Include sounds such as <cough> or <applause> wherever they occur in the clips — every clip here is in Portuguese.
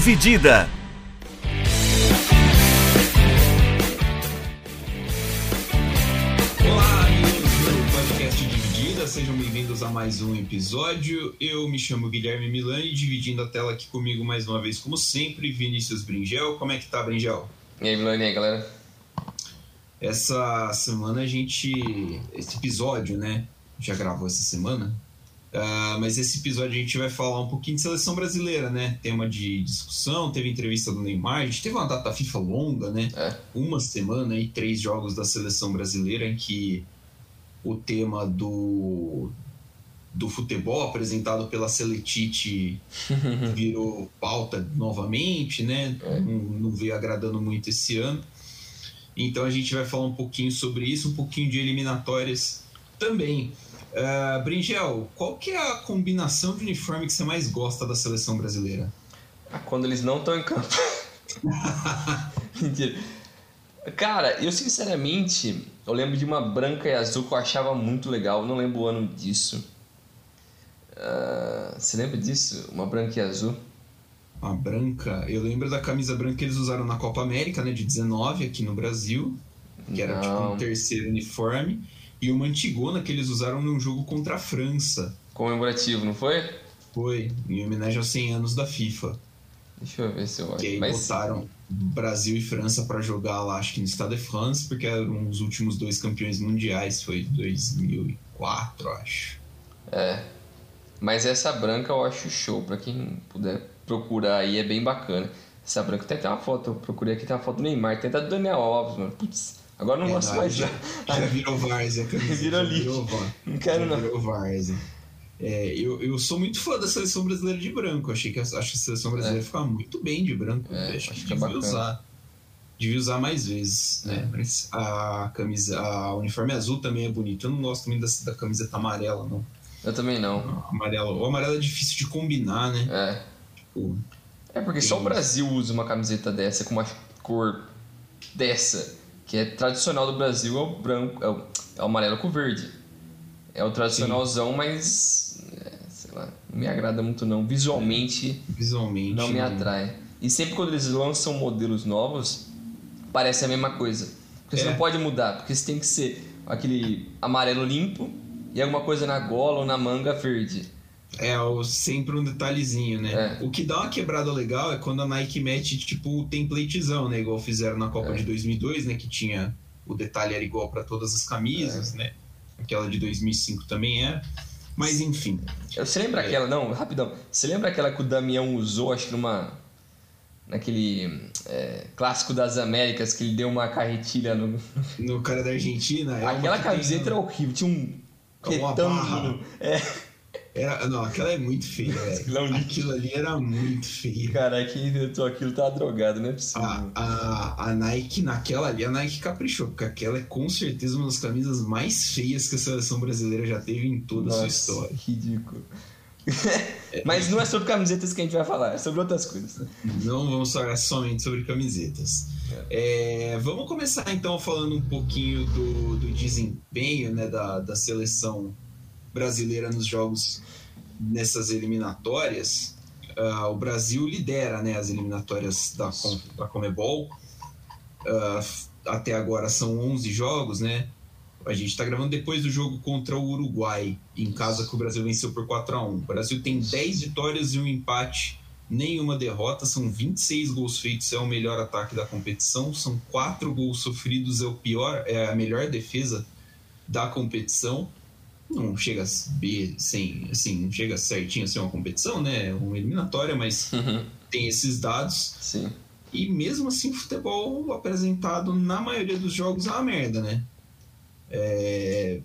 Dividida. Olá, amigos do podcast Dividida, sejam bem-vindos a mais um episódio. Eu me chamo Guilherme Milani, dividindo a tela aqui comigo mais uma vez, como sempre, Vinícius Bringel. Como é que tá, Bringel? E aí, Milani, e aí, galera? Essa semana a gente. Esse episódio, né? Já gravou essa semana. Uh, mas esse episódio a gente vai falar um pouquinho de seleção brasileira, né? Tema de discussão, teve entrevista do Neymar, a gente teve uma data FIFA longa, né? É. Uma semana e três jogos da seleção brasileira em que o tema do, do futebol apresentado pela Seletite <laughs> virou pauta novamente, né? É. Não, não veio agradando muito esse ano. Então a gente vai falar um pouquinho sobre isso, um pouquinho de eliminatórias também. Uh, Bringel, qual que é a combinação de uniforme que você mais gosta da seleção brasileira? Quando eles não estão em campo. <laughs> Mentira. Cara, eu sinceramente, eu lembro de uma branca e azul que eu achava muito legal, não lembro o ano disso. Ah, você lembra disso? Uma branca e azul? A branca, eu lembro da camisa branca que eles usaram na Copa América, né, de 19 aqui no Brasil, que era tipo Não. um terceiro uniforme, e uma antigona que eles usaram num jogo contra a França. Comemorativo, não foi? Foi em homenagem aos 100 anos da FIFA. Deixa eu ver se eu Que acho. aí Mas, botaram Brasil e França pra jogar lá, acho que no Stade de France, porque eram os últimos dois campeões mundiais, foi 2004, acho. é. Mas essa branca eu acho show, pra quem puder procurar aí, é bem bacana. Essa branca tem até uma foto, eu procurei aqui, tem uma foto do Neymar, tem até do Daniel Alves, mano. Putz, agora não É, gosto mais já, já. virou Várzea a camisa. <laughs> Virou já virou Não quero já não. virou Várzea. É, eu, eu sou muito fã da seleção brasileira de branco. Achei que a, acho que a seleção brasileira fica muito bem de branco. É, acho, acho que que é devia usar. Devia usar mais vezes, né? Mas a camisa, a uniforme azul também é bonito. Eu não gosto muito da, da camiseta amarela, não. Eu também não. Amarelo, o amarelo é difícil de combinar, né? É. Tipo, É porque só o Brasil usa uma camiseta dessa com uma cor dessa, que é tradicional do Brasil, é o branco, é o, é o amarelo com verde. É o tradicionalzão, mas é, sei lá, não me agrada muito não. Visualmente visualmente. não me né? atrai. E sempre quando eles lançam modelos novos, parece a mesma coisa. Porque você É. não pode mudar, porque você tem que ser aquele amarelo limpo e alguma coisa na gola ou na manga verde. É o- sempre um detalhezinho, né? É. O que dá uma quebrada legal é quando a Nike mete, tipo, o templatezão, né? Igual fizeram na Copa É. de 2002, né? Que tinha... O detalhe era igual para todas as É. camisas, né? Aquela de 2005 também era. Mas, enfim. Você lembra É. aquela, não, rapidão. Você lembra aquela que o Damião usou, acho que numa. Naquele é, clássico das Américas, que ele deu uma carretilha no. No cara da Argentina... é Aquela que camiseta tem- era horrível, tinha um. É uma retângulo. barra. É, era- Não, aquela é muito feia, é velho. <laughs> Aquilo ali era muito feio. cara, quem inventou aquilo tá drogado, não é A, possível. a, a Nike, naquela ali, a Nike caprichou, porque aquela é com certeza uma das camisas mais feias que a seleção brasileira já teve em toda a sua Nossa, história. ridículo. <laughs> Mas não é sobre camisetas que a gente vai falar, é sobre outras coisas. Não vamos falar somente sobre camisetas. É, vamos começar então falando um pouquinho do, do desempenho né, da, da seleção brasileira nos jogos nessas eliminatórias. Ah, o Brasil lidera né, as eliminatórias da, Com- da Comebol. Ah, até agora são 11 jogos, né? A gente está gravando depois do jogo contra o Uruguai, em casa que o Brasil venceu por 4 a 1 O Brasil tem 10 vitórias e um empate nenhuma derrota, são 26 gols feitos, é o melhor ataque da competição, são 4 gols sofridos, é o pior, é a melhor defesa da competição. Não chega a B sem, assim, não chega certinho a ser uma competição, né? É uma eliminatória, mas tem esses dados. Sim. E mesmo assim, o futebol apresentado na maioria dos jogos é uma merda, né? É,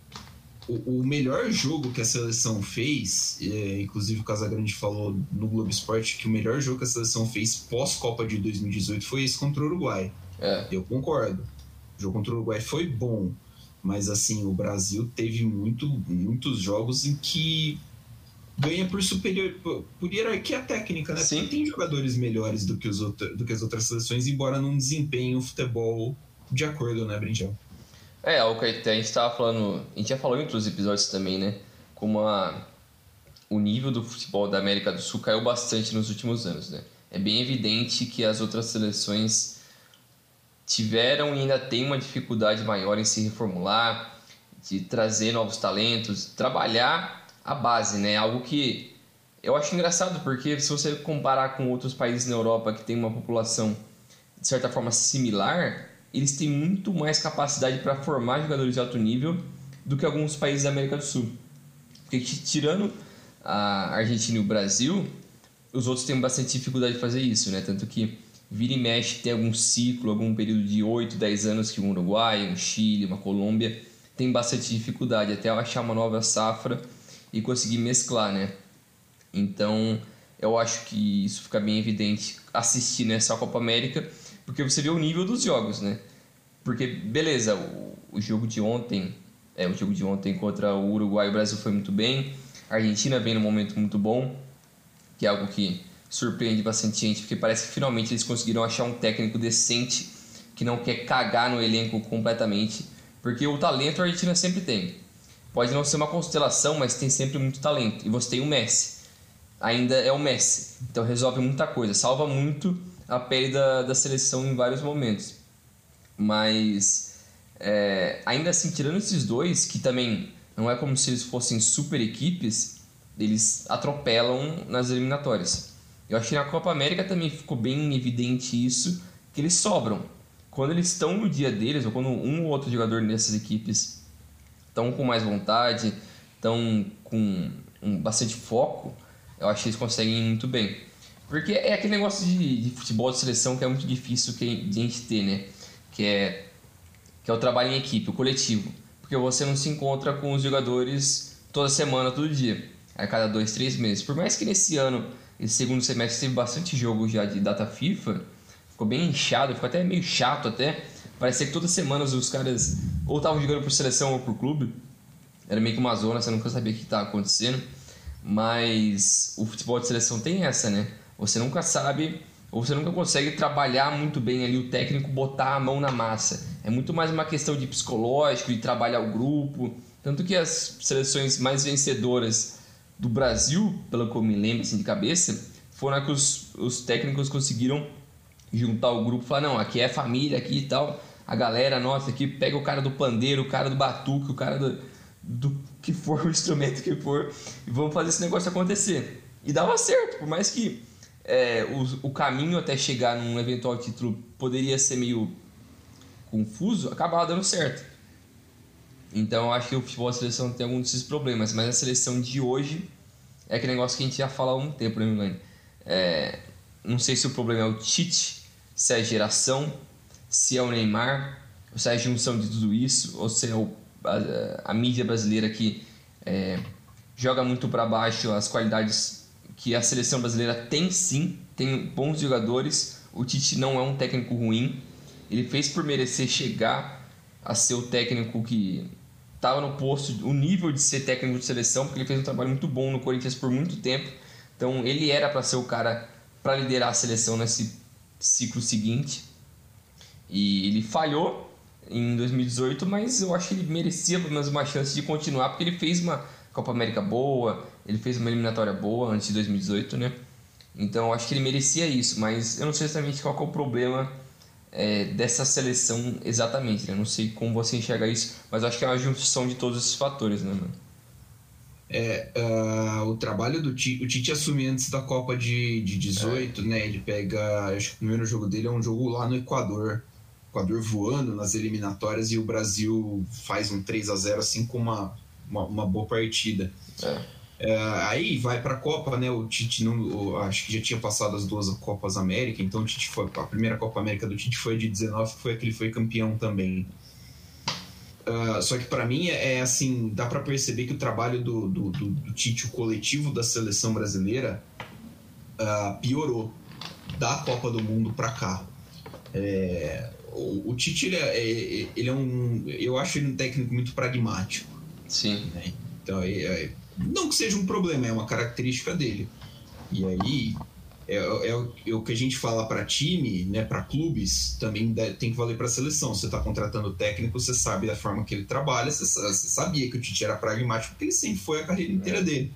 o, o melhor jogo que a seleção fez, é, inclusive o Casagrande falou no Globo Esporte que o melhor jogo que a seleção fez pós-Copa de 2018 foi esse contra o Uruguai. É. Eu concordo. O jogo contra o Uruguai foi bom, mas assim, o Brasil teve muito, muitos jogos em que ganha por superior por, hierarquia técnica, né? Sim. Porque tem jogadores melhores do que, os outro, do que as outras seleções, embora não desempenhem o futebol de acordo, né, Brinjel? É, o que a gente tava falando. A gente já falou em outros episódios também, né? Como a, o nível do futebol da América do Sul caiu bastante nos últimos anos, né? é bem evidente que as outras seleções tiveram e ainda têm uma dificuldade maior em se reformular, de trazer novos talentos, trabalhar a base, né? Algo que eu acho engraçado porque se você comparar com outros países na Europa que tem uma população de certa forma similar, eles têm muito mais capacidade para formar jogadores de alto nível do que alguns países da América do Sul. Porque tirando a Argentina e o Brasil, os outros têm bastante dificuldade de fazer isso, né? Tanto que vira e mexe tem algum ciclo, algum período de 8, 10 anos que um Uruguai, um Chile, uma Colômbia tem bastante dificuldade até achar uma nova safra e conseguir mesclar, né? Então, eu acho que isso fica bem evidente assistindo essa Copa América, porque você vê o nível dos jogos, né? Porque, beleza, o, o jogo de ontem, é, o jogo de ontem contra o Uruguai e o Brasil foi muito bem, a Argentina vem num momento muito bom, que é algo que surpreende bastante gente, porque parece que finalmente eles conseguiram achar um técnico decente que não quer cagar no elenco completamente, porque o talento a Argentina sempre tem. Pode não ser uma constelação, mas tem sempre muito talento. E você tem o Messi. Ainda é o Messi. Então resolve muita coisa, salva muito a pele da, da seleção em vários momentos. Mas é, ainda assim, tirando esses dois, que também não é como se eles fossem super equipes, eles atropelam nas eliminatórias. Eu acho que na Copa América também ficou bem evidente isso, que eles sobram. Quando eles estão no dia deles, ou quando um ou outro jogador dessas equipes estão com mais vontade, estão com um, bastante foco, eu acho que eles conseguem muito bem. Porque é aquele negócio de, de futebol de seleção que é muito difícil que a gente ter, né? Que é, que é o trabalho em equipe, o coletivo. Porque você não se encontra com os jogadores toda semana, todo dia. A cada dois, três meses. Por mais que nesse ano esse segundo semestre teve bastante jogo já de data FIFA, ficou bem inchado, ficou até meio chato até. Parecia que todas as semanas os caras ou estavam jogando por seleção ou por clube. Era meio que uma zona, você nunca sabia o que estava acontecendo. Mas o futebol de seleção tem essa, né? Você nunca sabe, ou você nunca consegue trabalhar muito bem ali o técnico, botar a mão na massa. É muito mais uma questão de psicológico, de trabalhar o grupo. Tanto que as seleções mais vencedoras do Brasil, pelo que eu me lembro assim, de cabeça, foram que os, os técnicos conseguiram juntar o grupo e falar, não, aqui é família, aqui e tal, a galera nossa aqui pega o cara do pandeiro, o cara do batuque, o cara do, do que for, <laughs> o instrumento que for, e vamos fazer esse negócio acontecer. E dava certo, por mais que é, o, o caminho até chegar num eventual título poderia ser meio confuso, acabava dando certo. Então eu acho que o futebol da seleção tem alguns desses problemas, mas a seleção de hoje é aquele negócio que a gente já fala há um tempo, né? É, não sei se o problema é o Tite, se é a geração, se é o Neymar, ou se é a junção de tudo isso, ou se é o, a, a, mídia brasileira que é, joga muito para baixo as qualidades que a seleção brasileira tem sim, tem bons jogadores. O Tite não é um técnico ruim, ele fez por merecer chegar a ser o técnico que estava no posto, o nível de ser técnico de seleção, porque ele fez um trabalho muito bom no Corinthians por muito tempo. Então ele era para ser o cara para liderar a seleção nesse ciclo seguinte. E ele falhou em 2018, mas eu acho que ele merecia pelo menos uma chance de continuar, porque ele fez uma Copa América boa, ele fez uma eliminatória boa antes de 2018, né? Então eu acho que ele merecia isso, mas eu não sei exatamente qual é o problema é, dessa seleção exatamente. Né? Não sei como você enxerga isso, mas acho que é uma junção de todos esses fatores, né, mano? É, uh, o trabalho do Tite, o Tite assume antes da Copa de, de 18, é. né? Ele pega, acho que o primeiro jogo dele é um jogo lá no Equador. Equador voando nas eliminatórias e o Brasil faz um 3 a 0 assim com uma, uma, uma boa partida. É. É, aí vai para a Copa, né? O Tite não, acho que já tinha passado as duas Copas América, então o Tite foi a primeira Copa América do Tite foi de 19, foi a que ele foi campeão também. Uh, só que para mim é, é, assim, dá para perceber que o trabalho do, do, do, do, Tite, o coletivo da seleção brasileira, uh, piorou da Copa do Mundo para cá. É, o, o, Tite ele é, é, ele é um, eu acho ele um técnico muito pragmático. Sim. Né? Então é, é não que seja um problema, é uma característica dele. E aí, é, é, é o que a gente fala para time, né, para clubes, também tem que valer para seleção. Você está contratando o técnico, você sabe da forma que ele trabalha, você, você, sabia que o Tite era pragmático, porque ele sempre foi a carreira inteira é. dele.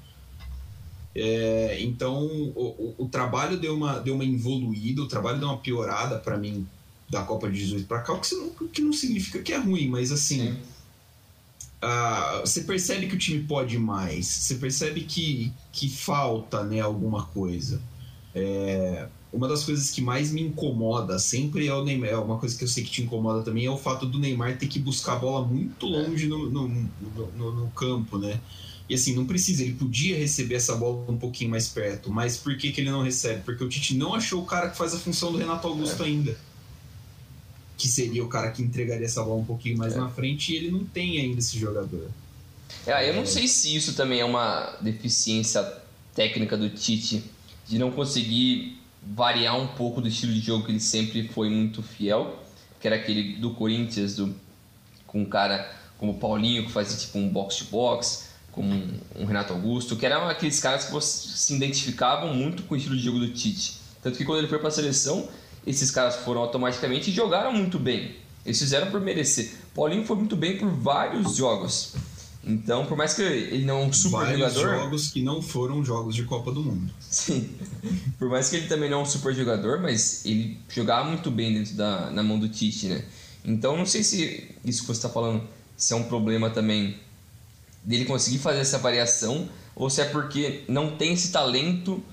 É, então o, o, o, trabalho deu uma, deu uma evoluída, o trabalho deu uma piorada para mim da Copa de 18 para cá, o que não, que não significa que é ruim, mas assim. Uh, você percebe que o time pode mais, você percebe que, que falta né, alguma coisa. É, uma das coisas que mais me incomoda sempre é o Neymar. É uma coisa que eu sei que te incomoda também é o fato do Neymar ter que buscar a bola muito longe no, no, no, no campo, né? E assim, não precisa, ele podia receber essa bola um pouquinho mais perto, mas por que, que ele não recebe? Porque o Tite não achou o cara que faz a função do Renato Augusto é. ainda. Que seria o cara que entregaria essa bola um pouquinho mais é. na frente e ele não tem ainda esse jogador. É, eu não sei se isso também é uma deficiência técnica do Tite, de não conseguir variar um pouco do estilo de jogo que ele sempre foi muito fiel, que era aquele do Corinthians, do, com um cara como o Paulinho, que fazia tipo um box-to-box, como um, Renato Augusto, que eram aqueles caras que se identificavam muito com o estilo de jogo do Tite. Tanto que quando ele foi para a seleção, esses caras foram automaticamente e jogaram muito bem. Eles fizeram por merecer. Paulinho foi muito bem por vários jogos. Então, por mais que ele não é um super vários jogador. jogos que não foram jogos de Copa do Mundo. Sim. Por mais que ele também não é um super jogador, mas ele jogava muito bem dentro da na mão do Tite, né? Então, não sei se isso que você está falando se é um problema também dele conseguir fazer essa variação ou se é porque não tem esse talento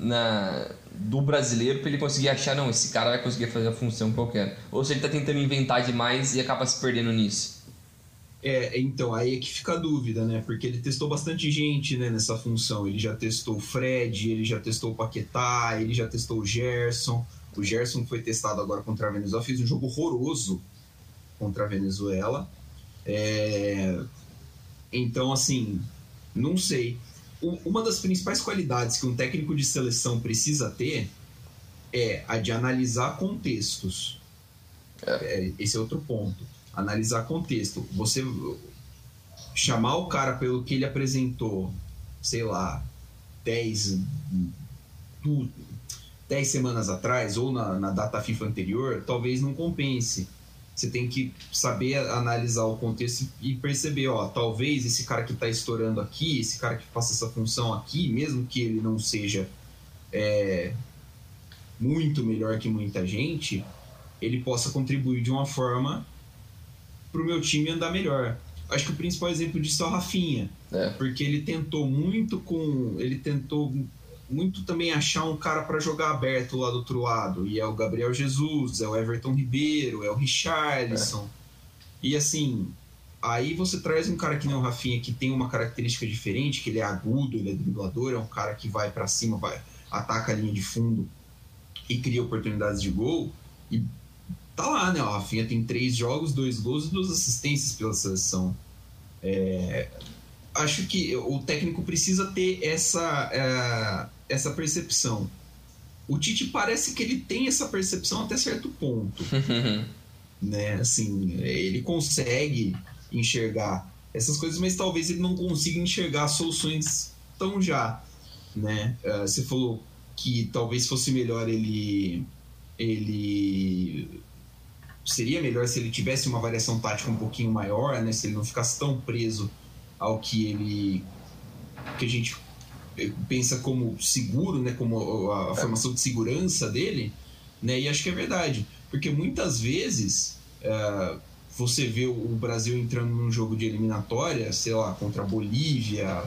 na do brasileiro para ele conseguir achar não esse cara vai conseguir fazer a função que eu quero ou se ele está tentando inventar demais e acaba se perdendo nisso é, então, aí é que fica a dúvida, né? Porque ele testou bastante gente né, nessa função. Ele já testou o Fred, ele já testou o Paquetá, ele já testou o Gerson. O Gerson foi testado agora contra a Venezuela, fez um jogo horroroso contra a Venezuela. É, então, assim, não sei. Uma das principais qualidades que um técnico de seleção precisa ter é a de analisar contextos. É. é esse é outro ponto. Analisar contexto. Você chamar o cara pelo que ele apresentou, sei lá, 10, 10 semanas atrás ou na, na data FIFA anterior, talvez não compense você tem que saber analisar o contexto e perceber, ó, talvez esse cara que está estourando aqui, esse cara que faça essa função aqui, mesmo que ele não seja é, muito melhor que muita gente, ele possa contribuir de uma forma para o meu time andar melhor. Acho que o principal exemplo disso é o Rafinha, é. porque ele tentou muito com, ele tentou muito também achar um cara para jogar aberto lá do outro lado. E é o Gabriel Jesus, é o Everton Ribeiro, é o Richarlison. É. E assim, aí você traz um cara que nem o Rafinha, que tem uma característica diferente, que ele é agudo, ele é driblador, é um cara que vai para cima, vai, ataca a linha de fundo e cria oportunidades de gol. E tá lá, né? O Rafinha tem três jogos, dois gols e duas assistências pela seleção. É, acho que o técnico precisa ter essa. Essa percepção. O Tite parece que ele tem essa percepção até certo ponto. <laughs> né? Assim, ele consegue enxergar essas coisas, mas talvez ele não consiga enxergar soluções tão já, né? Uh, você falou que talvez fosse melhor ele ele seria melhor se ele tivesse uma variação tática um pouquinho maior, né? Se ele não ficasse tão preso ao que ele que a gente pensa como seguro, né, como a, a formação de segurança dele, né, e acho que é verdade, porque muitas vezes uh, você vê o Brasil entrando num jogo de eliminatória, sei lá, contra a Bolívia,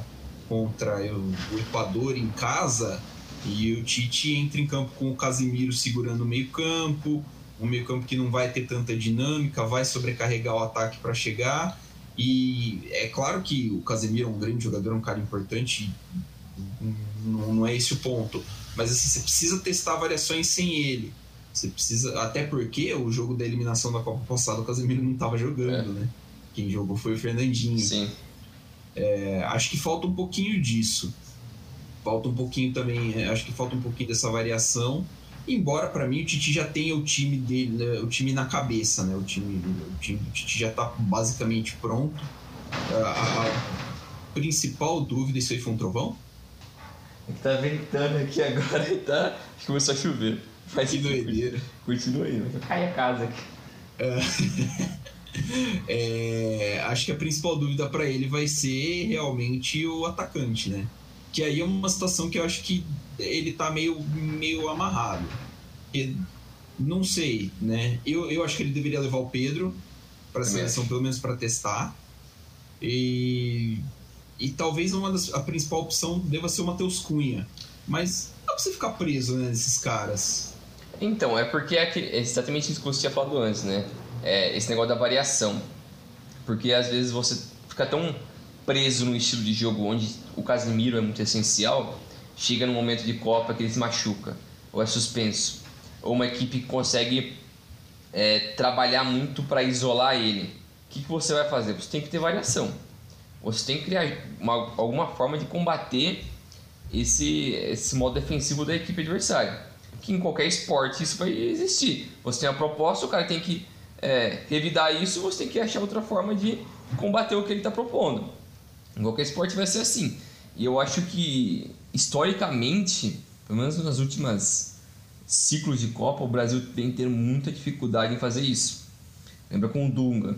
contra o Equador em casa, e o Tite entra em campo com o Casimiro segurando o meio-campo, um meio-campo que não vai ter tanta dinâmica, vai sobrecarregar o ataque para chegar. E é claro que o Casemiro é um grande jogador, é um cara importante, não, não é esse o ponto. Mas assim, você precisa testar variações sem ele. Você precisa. Até porque o jogo da eliminação da Copa passada o Casemiro não estava jogando, é. né? Quem jogou foi o Fernandinho. Sim. É, acho que falta um pouquinho disso. Falta um pouquinho também. É, acho que falta um pouquinho dessa variação. Embora para mim o Titi já tenha o time dele, né, o time na cabeça, né? O time, o time do Titi já está basicamente pronto. A, a principal dúvida, isso aí foi um trovão? Tá ventando aqui agora e tá. Acho que começou a chover. Mas que doideira. Continua aí, vai cair a casa aqui. É... <laughs> é... acho que a principal dúvida para ele vai ser realmente o atacante, né? Que aí é uma situação que eu acho que ele tá meio, meio amarrado. E, não sei, né? Eu, eu acho que ele deveria levar o Pedro para a seleção, pelo menos para testar. E, e talvez uma das, a principal opção deva ser o Matheus Cunha. Mas não dá pra você ficar preso né, nesses caras. Então, é porque é, é exatamente isso que você tinha falado antes, né? É esse negócio da variação. Porque às vezes você fica tão preso no estilo de jogo onde o Casemiro é muito essencial, chega no momento de Copa que ele se machuca, ou é suspenso, ou uma equipe consegue é, trabalhar muito para isolar ele. O que, que você vai fazer? Você tem que ter variação. Você tem que criar uma, alguma forma de combater esse, esse modo defensivo da equipe adversária. Que em qualquer esporte isso vai existir. Você tem a proposta, o cara tem que é, revidar isso, você tem que achar outra forma de combater o que ele está propondo. Em qualquer esporte vai ser assim. E eu acho que, historicamente, pelo menos nas últimas ciclos de Copa, o Brasil vem tendo muita dificuldade em fazer isso. Lembra com o Dunga.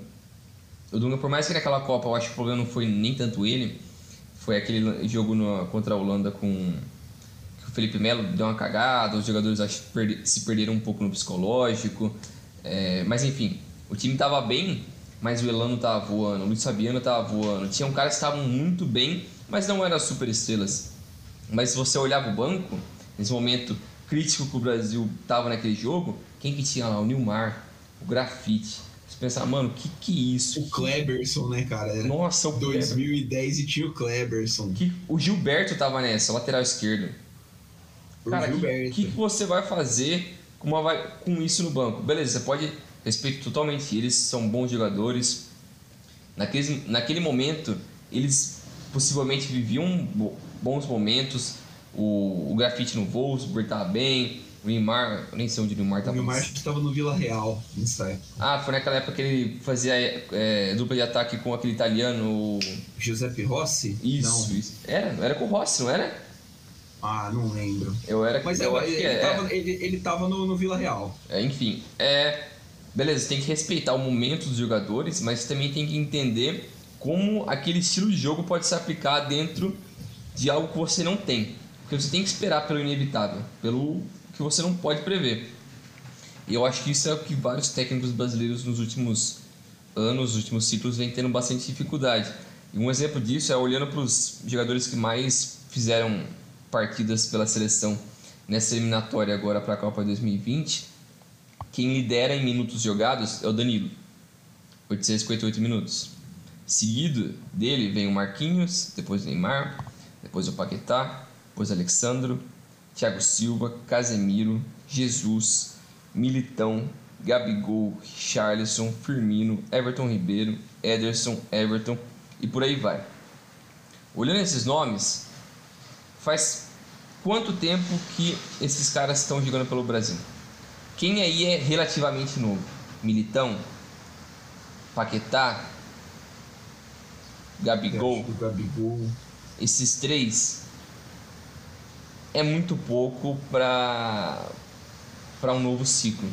O Dunga, por mais que naquela Copa eu acho que o problema não foi nem tanto ele, foi aquele jogo no, contra a Holanda com que o Felipe Melo deu uma cagada, os jogadores acho, se perderam um pouco no psicológico. É, mas enfim, o time estava bem, mas o Elano estava voando, o Luiz Fabiano estava voando. Tinham caras que estavam muito bem, mas não eram super estrelas. Mas se você olhava o banco, nesse momento crítico que o Brasil estava naquele jogo, quem que tinha lá? O Nilmar, o Grafite, você pensar, mano, que que é isso? O Kleberson, né, cara? Nossa, o 2010 e tinha o Kleberson. Que, o Gilberto tava nessa, lateral esquerdo. O cara, o que, que, você vai fazer com, uma, com isso no banco? Beleza, você pode respeito totalmente eles, são bons jogadores. Naquele, naquele momento, eles possivelmente viviam bons momentos. O, o grafite no Wolfsburg estava bem, o Neymar, nem sei onde o Neymar estava. O Neymar acho que estava no Vila Real nessa época. Ah, foi naquela época que ele fazia é, dupla de ataque com aquele italiano. O... Giuseppe Rossi? Isso, não. isso. Era, era com o Rossi, não era? Ah, não lembro. Eu era Mas eu é, ele, é, tava, ele, ele tava no, no Vila Real. É, enfim, é. Beleza, tem que respeitar o momento dos jogadores, mas também tem que entender como aquele estilo de jogo pode se aplicar dentro de algo que você não tem. Porque você tem que esperar pelo inevitável, pelo que você não pode prever. E eu acho que isso é o que vários técnicos brasileiros nos últimos anos, nos últimos ciclos, vem tendo bastante dificuldade. E um exemplo disso é olhando para os jogadores que mais fizeram partidas pela seleção nessa eliminatória agora para a Copa 2020. Quem lidera em minutos jogados é o Danilo, 858 minutos. Seguido dele vem o Marquinhos, depois o Neymar, depois o Paquetá, depois o Alexandro, Thiago Silva, Casemiro, Jesus, Militão, Gabigol, Charleston, Firmino, Everton Ribeiro, Ederson, Everton e por aí vai. Olhando esses nomes, faz quanto tempo que esses caras estão jogando pelo Brasil? Quem aí é relativamente novo? Militão? Paquetá? Gabigol? Gabigol. Esses três é muito pouco para para um novo ciclo.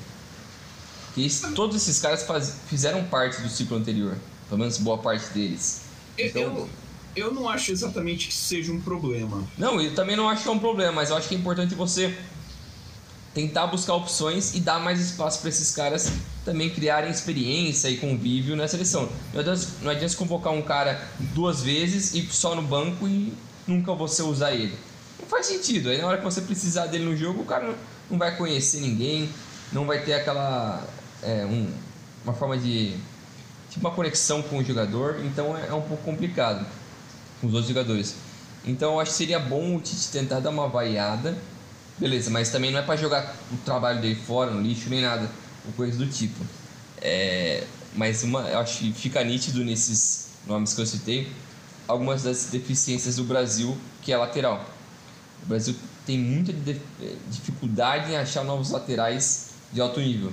Porque todos esses caras faz, fizeram parte do ciclo anterior, pelo menos boa parte deles. Então, eu, eu não acho exatamente que seja um problema. Não, eu também não acho que é um problema, mas eu acho que é importante você tentar buscar opções e dar mais espaço para esses caras também criarem experiência e convívio na seleção. Não adianta, não adianta convocar um cara duas vezes e só no banco e nunca você usar ele faz sentido. Aí na hora que você precisar dele no jogo, o cara não vai conhecer ninguém, não vai ter aquela. É, um, uma forma de. Tipo uma conexão com o jogador, então é, é um pouco complicado com os outros jogadores. Então eu acho que seria bom o Tite tentar dar uma variada, beleza, mas também não é para jogar o trabalho dele fora, no lixo, nem nada, ou coisa do tipo. É, mas uma, eu acho que fica nítido nesses nomes que eu citei algumas das deficiências do Brasil, que é lateral. O Brasil tem muita dificuldade em achar novos laterais de alto nível.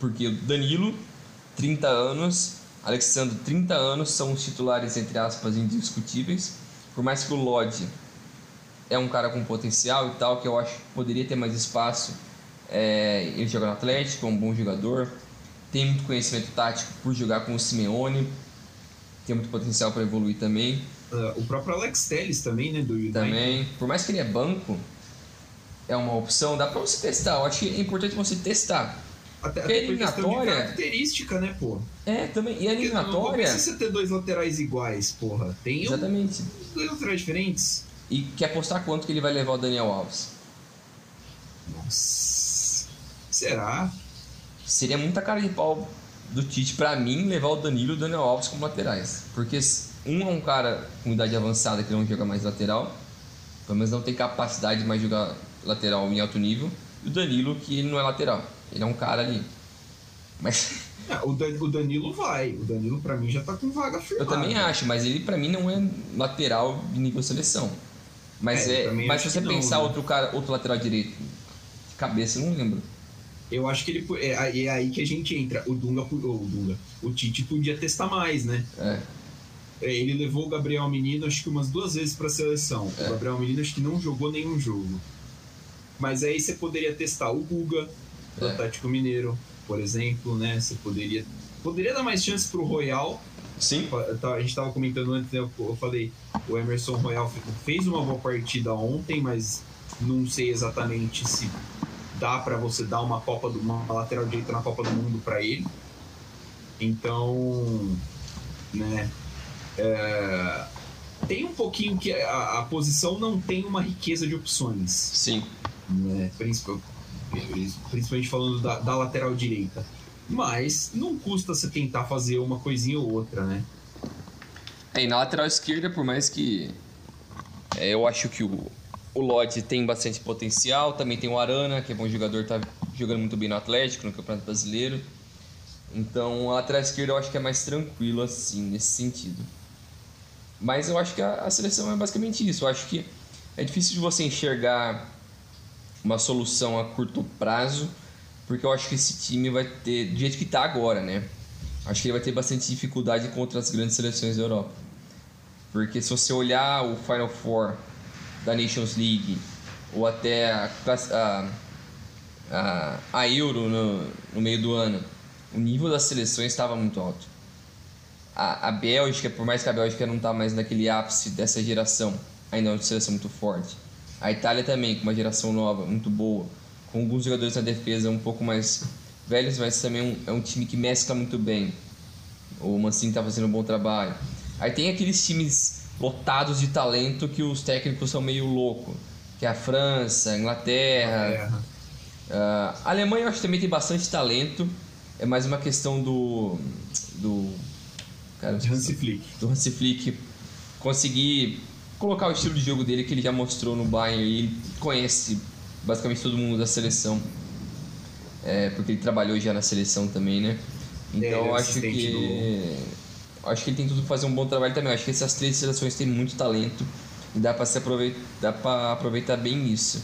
Porque o Danilo, 30 anos, Alexandre, 30 anos, são os titulares, entre aspas, indiscutíveis. Por mais que o Lodge é um cara com potencial e tal, que eu acho que poderia ter mais espaço. É, ele joga no Atlético, é um bom jogador, tem muito conhecimento tático por jogar com o Simeone. Tem muito potencial para evoluir também. Uh, o próprio Alex Telles também, né, do United. Também, por mais que ele é banco, é uma opção, dá para você testar. Eu acho que é importante você testar. Até, Porque até eliminatória- característica, né, pô? É, também. E a Porque Não, eliminatória. precisa ter dois laterais iguais, porra. Tem um- Exatamente. dois laterais diferentes. E quer apostar quanto que ele vai levar o Daniel Alves? Nossa. Será? Seria muita cara de pau do Tite pra mim levar o Danilo e o Daniel Alves como laterais. Porque um é um cara com idade avançada que não joga mais lateral, pelo menos não tem capacidade de mais jogar lateral em alto nível, e o Danilo que ele não é lateral, ele é um cara ali. Mas <laughs> Ah, o, Dan- o Danilo vai. O Danilo, pra mim, já tá com vaga eu firmada. também acho, mas ele pra mim não é lateral de nível seleção. Mas É, eu é, mas se você não, pensar né? outro cara, outro lateral direito, de cabeça eu não lembro. Eu acho que ele. É, aí- é aí que a gente entra. O Dunga. O Dunga. O Tite podia testar mais, né? É, É, Ele levou o Gabriel Menino, acho que umas duas vezes pra seleção. É. O Gabriel Menino, acho que não jogou nenhum jogo. Mas aí você poderia testar o Guga, do É. Atlético Mineiro, por exemplo, né? Você poderia. Poderia dar mais chance pro Royal. sim, A gente tava comentando antes, né? Eu falei, o Emerson Royal fez uma boa partida ontem, mas não sei exatamente se dá pra você dar uma Copa do uma lateral direita na Copa do Mundo pra ele. Então, né? é, tem um pouquinho que a, a posição não tem uma riqueza de opções, sim. né? Principal- Principalmente falando da, da lateral direita. Mas não custa você tentar fazer uma coisinha ou outra, né? É, e na lateral esquerda, por mais que é, eu acho que o, o Lodge tem bastante potencial, também tem o Arana, que é bom jogador, tá jogando muito bem no Atlético, no Campeonato Brasileiro. Então a lateral esquerda eu acho que é mais tranquilo assim, nesse sentido. Mas eu acho que a, a seleção é basicamente isso. Eu acho que é difícil de você enxergar uma solução a curto prazo, porque eu acho que esse time vai ter, do jeito que tá agora, né? Acho que ele vai ter bastante dificuldade contra as grandes seleções da Europa. Porque se você olhar o Final Four da Nations League, ou até a, a, a, a Euro no, no meio do ano, o nível das seleções estava muito alto. A, a Bélgica, por mais que a Bélgica não está mais naquele ápice dessa geração, ainda é uma seleção muito forte. A Itália também, com uma geração nova, muito boa, com alguns jogadores na defesa um pouco mais velhos, mas também é um time que mescla muito bem. O Mancini está fazendo um bom trabalho. Aí tem aqueles times lotados de talento que os técnicos são meio loucos, que é a França, a Inglaterra, É. ah, a Alemanha eu acho que também tem bastante talento. É mais uma questão do. do. Cara, Hansi Flick. do Hansi Flick conseguir colocar o estilo de jogo dele que ele já mostrou no Bayern e ele conhece basicamente todo mundo da seleção. É, porque ele trabalhou já na seleção também, né? Então é eu acho que. Acho que ele tem tudo pra fazer um bom trabalho também. Eu acho que essas três seleções têm muito talento e dá pra, se aproveitar, dá aproveitar bem isso.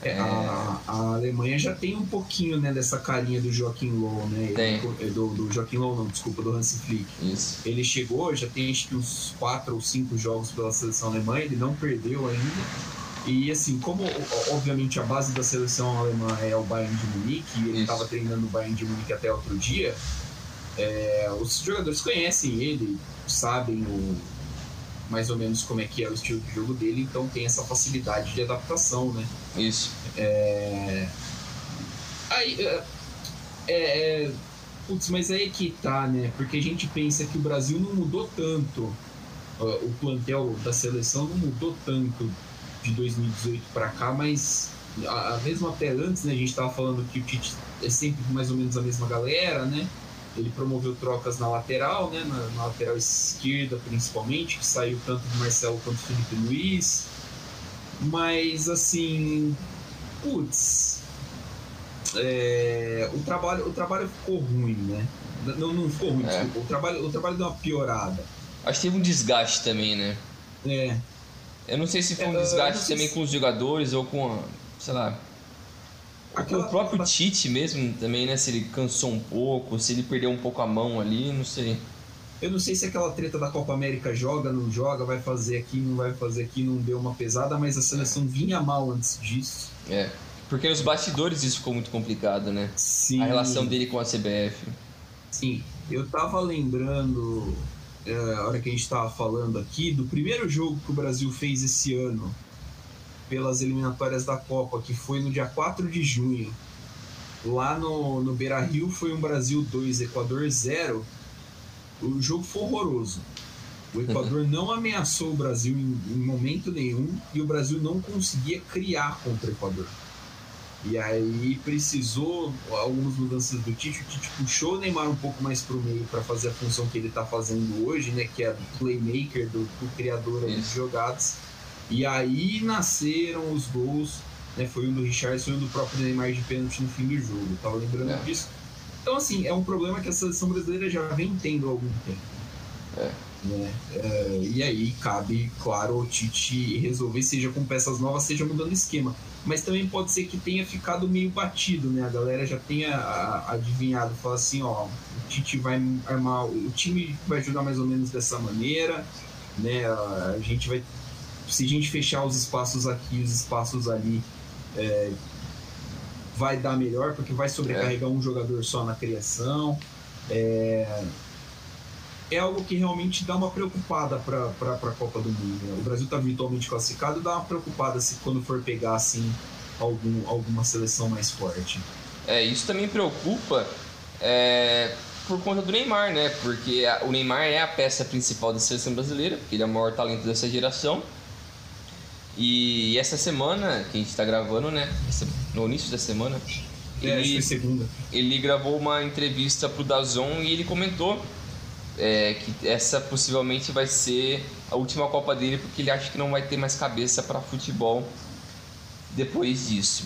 É, a, a Alemanha já tem um pouquinho né, dessa carinha do Joaquim Low, né? Tem. Ele- do, do Joaquim Low, não, desculpa, do Hansi Flick. Isso. Ele chegou, já tem acho que uns quatro ou cinco jogos pela seleção alemã, ele não perdeu ainda. E assim, como obviamente a base da seleção alemã é o Bayern de Munique, e ele estava treinando o Bayern de Munique até outro dia, é, os jogadores conhecem ele, sabem o, mais ou menos como é que é o estilo de jogo dele, então tem essa facilidade de adaptação, né? Isso. Aí, é, é, putz, mas aí é que tá, né? Porque a gente pensa que o Brasil não mudou tanto, o plantel da seleção não mudou tanto de 2018 para cá, mas a, a mesmo até antes, né? A gente tava falando que o Tite é sempre mais ou menos a mesma galera, né? Ele promoveu trocas na lateral, né? Na, na lateral esquerda, principalmente, que saiu tanto do Marcelo quanto do Felipe Luiz. Mas, assim, putz, é, o, trabalho, o trabalho ficou ruim, né? Não, não ficou ruim, É. desculpa. O trabalho, o trabalho deu uma piorada. Acho que teve um desgaste também, né? É, Eu não sei se foi um É, desgaste também se- com os jogadores ou com, sei lá, aquela, o próprio Tite mesmo também, né? Se ele cansou um pouco, se ele perdeu um pouco a mão ali, não sei. eu não sei se aquela treta da Copa América joga, não joga, vai fazer aqui, não vai fazer aqui, não deu uma pesada, mas a seleção vinha mal antes disso. É. Porque nos bastidores isso ficou muito complicado, né? Sim. A relação dele com a CBF. Sim, eu tava lembrando. é, a hora que a gente estava falando aqui, do primeiro jogo que o Brasil fez esse ano pelas eliminatórias da Copa, que foi no dia 4 de junho. Lá no, no Beira Rio foi um Brasil 2, Equador 0. O jogo foi horroroso. O Equador <laughs> não ameaçou o Brasil em, em, momento nenhum e o Brasil não conseguia criar contra o Equador. E aí precisou algumas mudanças do Tite. O Tite puxou o Neymar um pouco mais para o meio para fazer a função que ele está fazendo hoje, né? Que é do playmaker, do, do criador de jogadas. E aí nasceram os gols. Né? Foi um do Richardson e um do próprio Neymar de pênalti no fim do jogo. Eu tava lembrando é. disso. Então, assim, é um problema que a seleção brasileira já vem tendo há algum tempo. É. Né? É, e aí cabe, claro, o Tite resolver, seja com peças novas, seja mudando esquema. Mas também pode ser que tenha ficado meio batido, né? A galera já tenha adivinhado, fala assim, ó, o Tite vai armar, o time vai jogar mais ou menos dessa maneira, né? A gente vai, se a gente fechar os espaços aqui, os espaços ali, é, vai dar melhor, porque vai sobrecarregar é. um jogador só na criação. É, é algo que realmente dá uma preocupada para a Copa do Mundo. Né? O Brasil está virtualmente classificado, dá uma preocupada se quando for pegar assim algum, alguma seleção mais forte. É, isso também preocupa é, por conta do Neymar, né? Porque a, o Neymar é a peça principal da seleção brasileira, porque ele é o maior talento dessa geração. E essa semana que a gente está gravando, né? No início da semana, é, ele, segunda. ele gravou uma entrevista pro Dazon e ele comentou é, que essa possivelmente vai ser a última Copa dele, porque ele acha que não vai ter mais cabeça para futebol depois disso.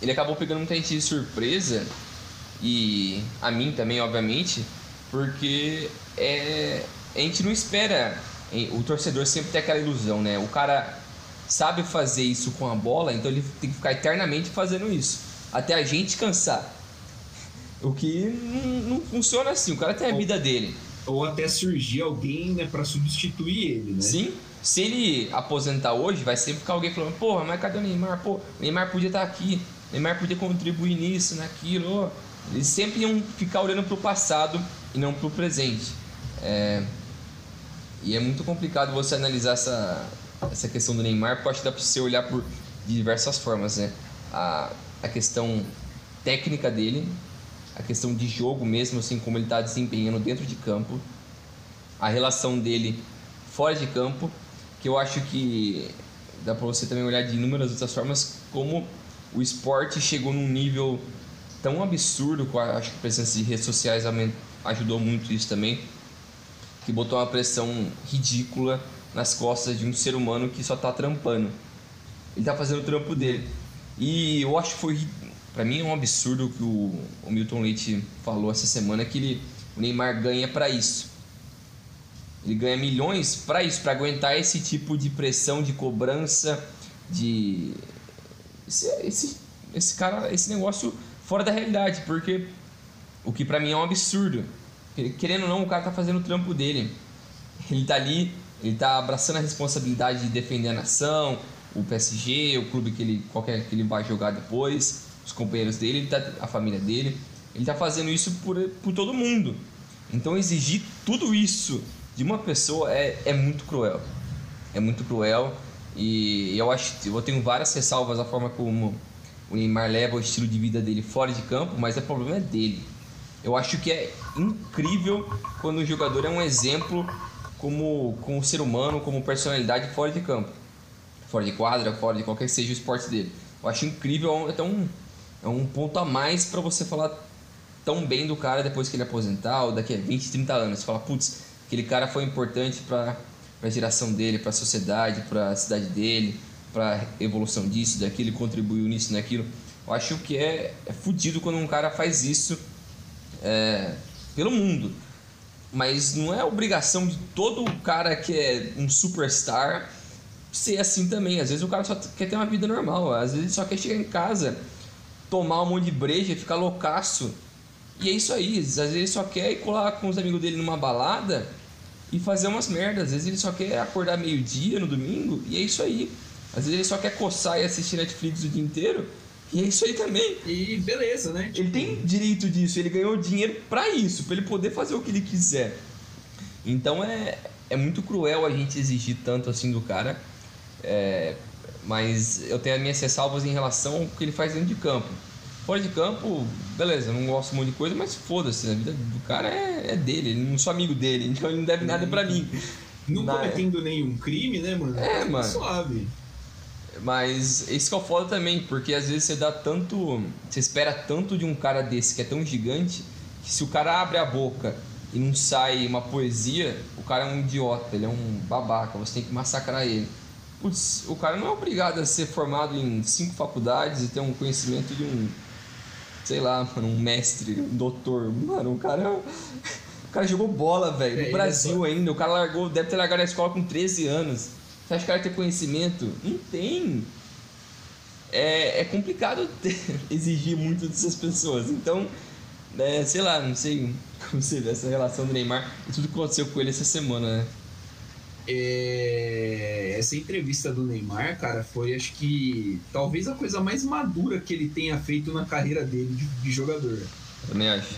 Ele acabou pegando muita gente de surpresa, e a mim também, obviamente, porque é, a gente não espera. O torcedor sempre tem aquela ilusão, né? O cara sabe fazer isso com a bola, então ele tem que ficar eternamente fazendo isso. Até a gente cansar. O que não, não funciona assim, o cara tem a vida dele ou até surgir alguém né, para substituir ele, né? Sim. Se ele aposentar hoje, vai sempre ficar alguém falando, porra, mas cadê o Neymar? Pô, Neymar podia estar tá aqui, Neymar podia contribuir nisso, naquilo. Eles sempre iam ficar olhando para o passado e não para o presente. É... E é muito complicado você analisar essa, essa questão do Neymar, que dá para você olhar por diversas formas, né? A, a questão técnica dele, a questão de jogo mesmo, assim, como ele está desempenhando dentro de campo, a relação dele fora de campo, que eu acho que dá para você também olhar de inúmeras outras formas, como o esporte chegou num nível tão absurdo, com acho que a presença de redes sociais ajudou muito isso também, que botou uma pressão ridícula nas costas de um ser humano que só está trampando. Ele está fazendo o trampo dele. E eu acho que foi para mim é um absurdo que o, o, Milton Leite falou essa semana que ele, o Neymar ganha para isso. Ele ganha milhões para isso, para aguentar esse tipo de pressão, de cobrança, de esse, esse, esse cara, esse negócio fora da realidade, porque o que para mim é um absurdo. Querendo ou não, o cara tá fazendo o trampo dele. Ele tá ali, ele tá abraçando a responsabilidade de defender a nação, o PSG, o clube que ele qualquer que ele vai jogar depois os companheiros dele, ele tá, a família dele. Ele está fazendo isso por, por todo mundo. Então exigir tudo isso de uma pessoa é, é muito cruel. É muito cruel. E eu acho eu tenho várias ressalvas à forma como o Neymar leva o estilo de vida dele fora de campo, mas o problema é dele. Eu acho que é incrível quando o jogador é um exemplo como, como ser humano, como personalidade fora de campo. Fora de quadra, fora de qualquer que seja o esporte dele. Eu acho incrível, é tão é um ponto a mais para você falar tão bem do cara depois que ele aposentar ou daqui a 20, 30 anos. Você fala, putz, aquele cara foi importante para a geração dele, para a sociedade, para a cidade dele, para a evolução disso, daquilo, contribuiu nisso, naquilo. Eu acho que é, é fodido quando um cara faz isso é, pelo mundo. Mas não é obrigação de todo cara que é um superstar ser assim também. Às vezes o cara só quer ter uma vida normal, às vezes ele só quer chegar em casa tomar um monte de breja, ficar loucaço. E é isso aí, às vezes ele só quer ir colar com os amigos dele numa balada e fazer umas merdas. Às vezes ele só quer acordar meio-dia no domingo e é isso aí. Às vezes ele só quer coçar e assistir Netflix o dia inteiro e é isso aí também. E beleza, né? Tipo... Ele tem direito disso, ele ganhou dinheiro para isso, para ele poder fazer o que ele quiser. Então é, é muito cruel a gente exigir tanto assim do cara. É, mas eu tenho as minhas ressalvas em relação ao que ele faz dentro de campo. Fora de campo, beleza, não gosto muito de coisa, mas foda-se, a vida do cara é, é, dele, ele não sou amigo dele, <laughs> então ele não deve nada pra mim. Não Na... cometendo nenhum crime, né, mano? É, mano. Suave. Mas isso que é o foda também, porque às vezes você dá tanto. Você espera tanto de um cara desse que é tão gigante, que se o cara abre a boca e não sai uma poesia, o cara é um idiota, ele é um babaca, você tem que massacrar ele. Putz, o cara não é obrigado a ser formado em cinco faculdades e ter um conhecimento de um, sei lá, mano, um mestre, um doutor. Mano, o cara. O cara jogou bola, velho, no é, Brasil só... ainda. O cara largou, deve ter largado a escola com 13 anos. Você acha que o cara tem conhecimento? Não tem. É, é complicado ter, <laughs> exigir muito dessas pessoas. Então, é, sei lá, não sei como você vê essa relação do Neymar e tudo que aconteceu com ele essa semana, né? É, essa entrevista do Neymar, cara, foi acho que talvez a coisa mais madura que ele tenha feito na carreira dele de, de jogador. Também acho.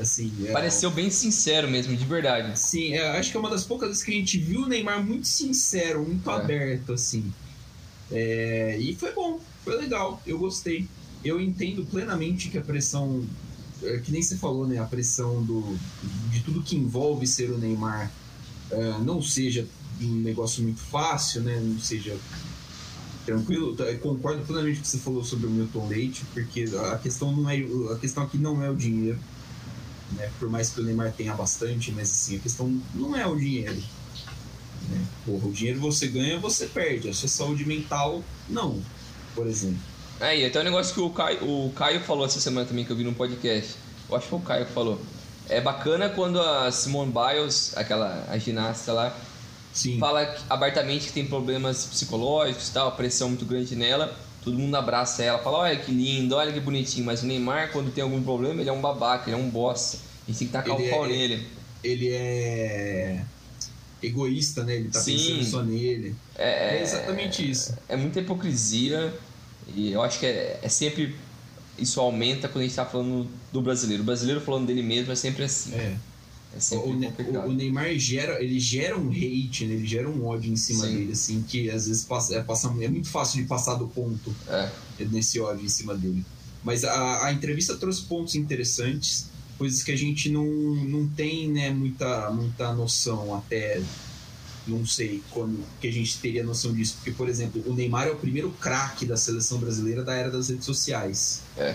Assim, é, Pareceu bem sincero mesmo, de verdade. Sim, é, acho que é uma das poucas vezes que a gente viu o Neymar muito sincero, muito é. aberto, assim. É, e foi bom, foi legal, eu gostei. Eu entendo plenamente que a pressão, é, que nem você falou, né? A pressão do, de tudo que envolve ser o Neymar não seja um negócio muito fácil, né? Não seja tranquilo. Eu concordo plenamente com o que você falou sobre o Milton Leite, porque a questão não é a questão aqui não é o dinheiro né? Por mais que o Neymar tenha bastante, mas assim, a questão não é o dinheiro. Né? Porra, o dinheiro você ganha, você perde. A sua saúde mental, não, por exemplo. É, e até um negócio que o Caio, o Caio falou essa semana também, que eu vi no podcast. Eu acho que foi o Caio que falou. É bacana quando a Simone Biles, aquela a ginasta lá, Sim. fala abertamente que tem problemas psicológicos tal, a pressão muito grande nela todo mundo abraça ela, fala, olha que lindo, olha que bonitinho, mas o Neymar, quando tem algum problema, ele é um babaca, ele é um bosta. A gente tem que tacar ele o pau é, nele. Ele é egoísta, né? Ele tá Sim. pensando só nele. É, é exatamente isso. É, é, muita hipocrisia e eu acho que é, é, sempre. Isso aumenta quando a gente tá falando do brasileiro. O brasileiro falando dele mesmo é sempre assim. É. É o, o, o, Neymar gera, ele gera um hate, né? ele gera um ódio em cima Sim. dele, assim, que às vezes passa, é, passa, é muito fácil de passar do ponto é. nesse ódio em cima dele. Mas a, a entrevista trouxe pontos interessantes, coisas que a gente não, não tem né, muita, muita noção até. Não sei quando que a gente teria noção disso. Porque, por exemplo, o Neymar é o primeiro craque da seleção brasileira da era das redes sociais. É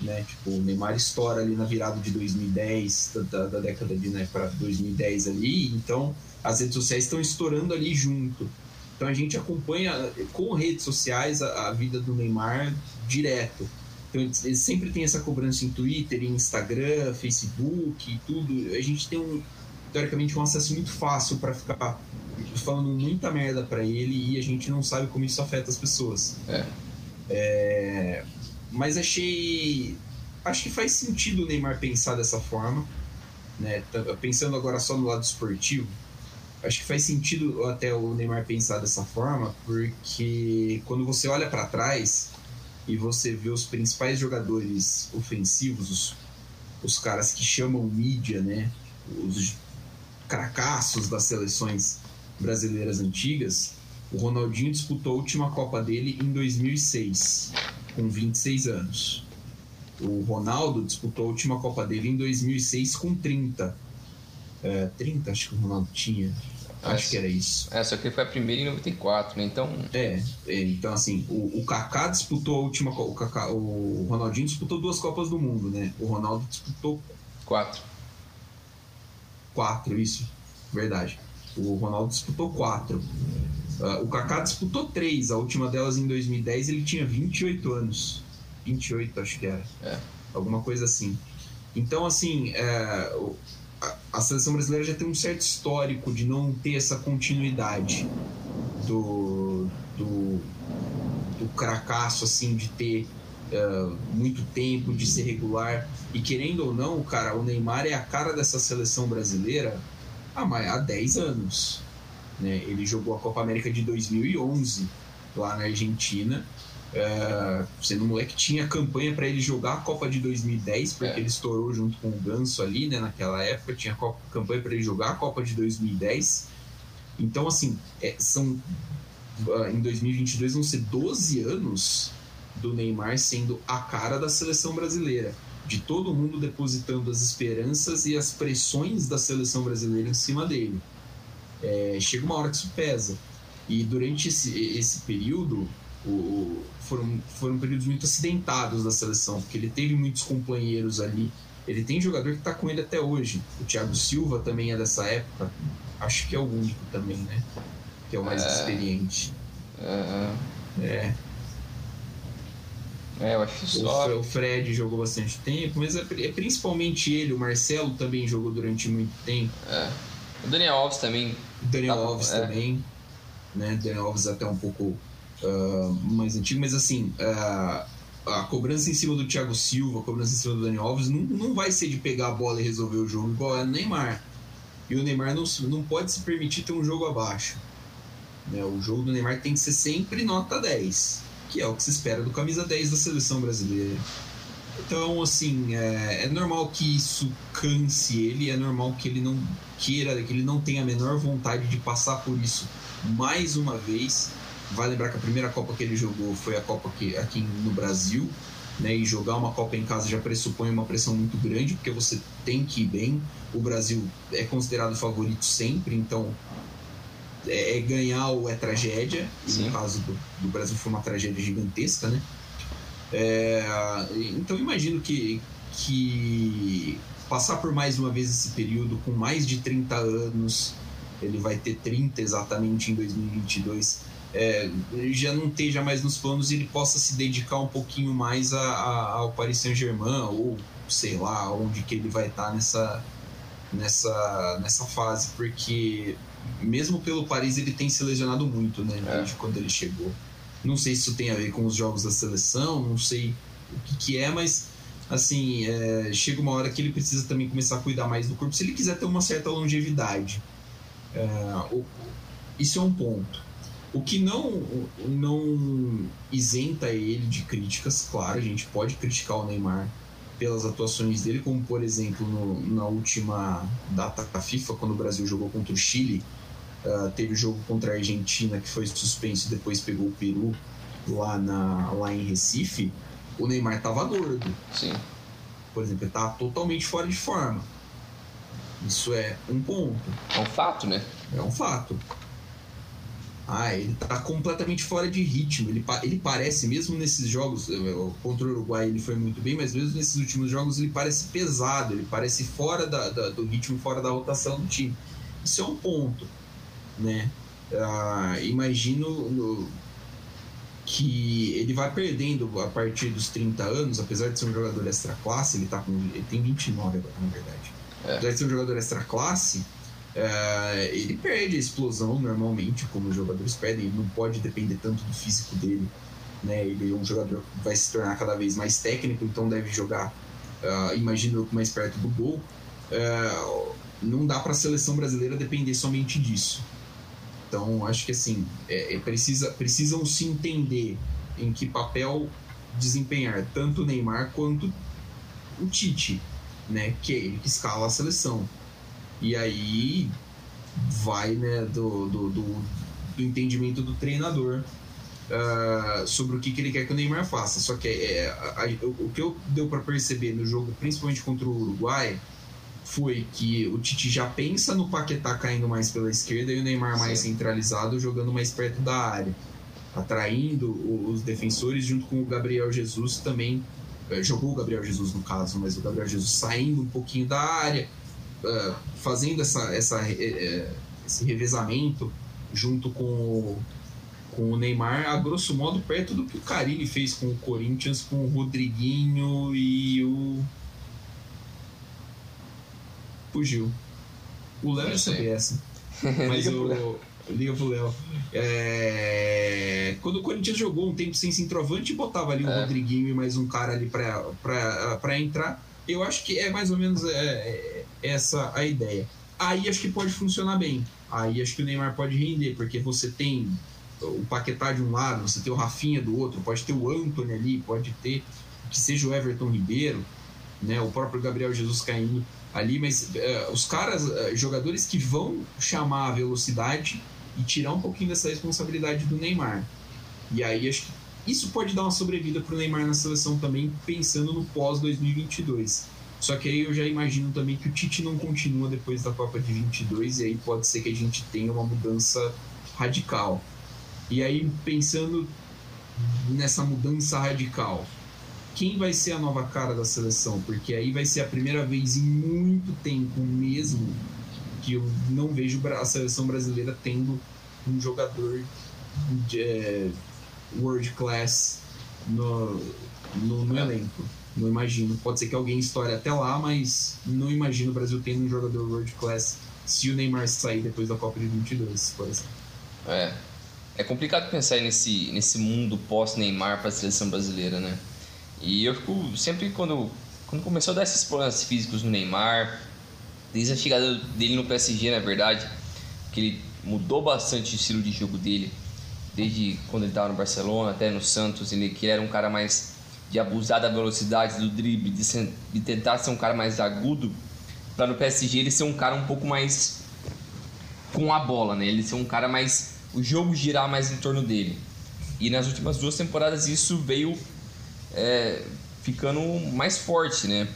né? Tipo, o Neymar estoura ali na virada de 2010, da, da década de né, para 2010 ali, então as redes sociais estão estourando ali junto. Então a gente acompanha com redes sociais a, a vida do Neymar direto. Então ele sempre tem essa cobrança em Twitter, em Instagram, Facebook e tudo. A gente tem um teoricamente um acesso muito fácil para ficar falando muita merda para ele e a gente não sabe como isso afeta as pessoas. É. É, mas achei. Acho que faz sentido o Neymar pensar dessa forma. Né? Pensando agora só no lado esportivo, acho que faz sentido até o Neymar pensar dessa forma, porque quando você olha para trás e você vê os principais jogadores ofensivos, os, os caras que chamam mídia, né? Os cracassos das seleções brasileiras antigas, o Ronaldinho disputou a última Copa dele em 2006 com 26 anos. O Ronaldo disputou a última Copa dele em 2006 com 30. É, 30 acho que o Ronaldo tinha. Acho que era isso. É, só que foi a primeira em 94, né? Então. É, é então assim, o, o Kaká disputou a última. O, Kaká, o Ronaldinho disputou duas Copas do Mundo, né? O Ronaldo disputou. Quatro. Quatro, isso. Verdade. O Ronaldo disputou quatro. Uh, o Kaká disputou três, a última delas em 2010 ele tinha 28 anos. 28, acho que era. É. Alguma coisa assim. Então, assim, é, a, a, seleção brasileira já tem um certo histórico de não ter essa continuidade do, do, do cracaço, assim, de ter uh, muito tempo, de ser regular. E querendo ou não, cara, o Neymar é a cara dessa seleção brasileira há, há 10 anos. Né? Ele jogou a Copa América de 2011 lá na Argentina É, sendo um moleque tinha campanha para ele jogar a Copa de 2010, porque É. ele estourou junto com o Ganso ali, né, naquela época, tinha campanha para ele jogar a Copa de 2010. Então, assim, é, são ah, em 2022 vão ser 12 anos do Neymar sendo a cara da seleção brasileira, de todo mundo depositando as esperanças e as pressões da seleção brasileira em cima dele. É, chega uma hora que isso pesa. E durante esse, esse período, o- o- foram, foram períodos muito acidentados da seleção, porque ele teve muitos companheiros ali. Ele tem jogador que está com ele até hoje. O Thiago Silva também é dessa época. Acho que é o único também, né? Que é o mais É. experiente. É, É. é, eu acho O, só. Fre- o Fred jogou bastante tempo, mas é, é principalmente ele. O Marcelo também jogou durante muito tempo. É. O Daniel Alves também. Daniel Tá Alves é. também. Né? Daniel Alves até um pouco ah, mais antigo, mas assim, ah, a cobrança em cima do Thiago Silva, a cobrança em cima do Daniel Alves, não, não vai ser de pegar a bola e resolver o jogo igual é o Neymar. E o Neymar não, não pode se permitir ter um jogo abaixo. Né? O jogo do Neymar tem que ser sempre nota 10, que é o que se espera do camisa 10 da seleção brasileira. Então, assim, é, é normal que isso canse ele, é normal que ele não queira, que ele não tenha a menor vontade de passar por isso mais uma vez. Vai lembrar que a primeira Copa que ele jogou foi a Copa que, aqui no Brasil, né? E jogar uma Copa em casa já pressupõe uma pressão muito grande, porque você tem que ir bem. O Brasil é considerado favorito sempre, então é, é ganhar ou é tragédia. E Sim. no caso do, do Brasil foi uma tragédia gigantesca, né? É, então imagino que, que passar por mais uma vez esse período com mais de 30 anos, ele vai ter 30 exatamente em 2022, é, já não esteja mais nos planos e ele possa se dedicar um pouquinho mais a, a- ao Paris Saint-Germain ou sei lá onde que ele vai estar nessa, nessa, nessa fase, porque mesmo pelo Paris ele tem se lesionado muito, né, É. desde quando ele chegou. Não sei se isso tem a ver com os jogos da seleção, não sei o que, que é, mas assim, é, chega uma hora que ele precisa também começar a cuidar mais do corpo se ele quiser ter uma certa longevidade. É, o- isso é um ponto. O que não, não isenta ele de críticas, claro, a gente pode criticar o Neymar pelas atuações dele, como por exemplo no- na última data da FIFA, quando o Brasil jogou contra o Chile, ah, teve o jogo contra a Argentina que foi suspenso e depois pegou o Peru lá, na, lá em Recife, o Neymar tava gordo. Sim. Por exemplo, ele tava totalmente fora de forma. Isso é um ponto. É um fato, né? É um fato. Ah, ele tá completamente fora de ritmo. Ele, ele parece, mesmo nesses jogos, eh, o- contra o Uruguai ele foi muito bem, mas mesmo nesses últimos jogos ele parece pesado, ele parece fora da- da- do ritmo, fora da rotação do time. Isso é um ponto, né? Ah, imagino no- que ele vai perdendo a partir dos 30 anos, apesar de ser um jogador extra classe, ele, tá com, ele tem 29 agora, na verdade. É. Apesar de ser um jogador extra classe, é, ele perde a explosão normalmente, como os jogadores perdem, ele não pode depender tanto do físico dele. Né? Ele é um jogador que vai se tornar cada vez mais técnico, então deve jogar, ah, imagino mais perto do gol. É, não dá para a seleção brasileira depender somente disso. Então, acho que assim, é, é precisa, precisam se entender em que papel desempenhar tanto o Neymar quanto o Tite, né? Que é ele que escala a seleção. E aí vai né, do, do, do, do entendimento do treinador ah, sobre o que, que ele quer que o Neymar faça. Só que é, a- a- o o que eu deu para perceber no jogo, principalmente contra o Uruguai, foi que o Tite já pensa no Paquetá caindo mais pela esquerda e o Neymar mais centralizado, jogando mais perto da área, atraindo os defensores junto com o Gabriel Jesus também. eh, Jogou o Gabriel Jesus no caso, mas o Gabriel Jesus saindo um pouquinho da área, eh, fazendo essa, essa, eh, esse revezamento junto com o, com o Neymar, a grosso modo, perto do que o Carilli fez com o Corinthians, com o Rodriguinho e o. Fugiu. O Léo já sabia essa. <laughs> Mas Liga pro o. Liga pro Léo. É, Quando o Corinthians jogou um tempo sem centroavante, botava ali o É. Rodriguinho e mais um cara ali pra, pra, pra entrar. Eu acho que é mais ou menos é, é, essa a ideia. Aí acho que pode funcionar bem. Aí acho que o Neymar pode render, porque você tem o Paquetá de um lado, você tem o Rafinha do outro, pode ter o Anthony ali, pode ter que seja o Everton Ribeiro, né, o próprio Gabriel Jesus Caim ali, mas uh, os caras, uh, jogadores que vão chamar a velocidade e tirar um pouquinho dessa responsabilidade do Neymar. E aí acho que isso pode dar uma sobrevida para o Neymar na seleção também, pensando no pós 2022. Só que aí eu já imagino também que o Tite não continua depois da Copa de 22 e aí pode ser que a gente tenha uma mudança radical. E aí pensando nessa mudança radical, quem vai ser a nova cara da seleção? Porque aí vai ser a primeira vez em muito tempo mesmo que eu não vejo a seleção brasileira tendo um jogador de, é, world class no, no, no elenco. Não imagino. Pode ser que alguém estoure até lá, mas não imagino o Brasil tendo um jogador world class se o Neymar sair depois da Copa de 22, por exemplo. É. É complicado pensar nesse, nesse mundo pós-Neymar para a seleção brasileira, né? E eu fico sempre quando, quando começou a dar esses problemas físicos no Neymar, desde a chegada dele no PSG, na verdade, que ele mudou bastante o estilo de jogo dele, desde quando ele estava no Barcelona até no Santos, ele que era um cara mais de abusar da velocidade do drible, de, ser, de tentar ser um cara mais agudo, para no PSG ele ser um cara um pouco mais com a bola, né? Ele ser um cara mais o jogo girar mais em torno dele. E nas últimas duas temporadas isso veio é, ficando mais forte, né?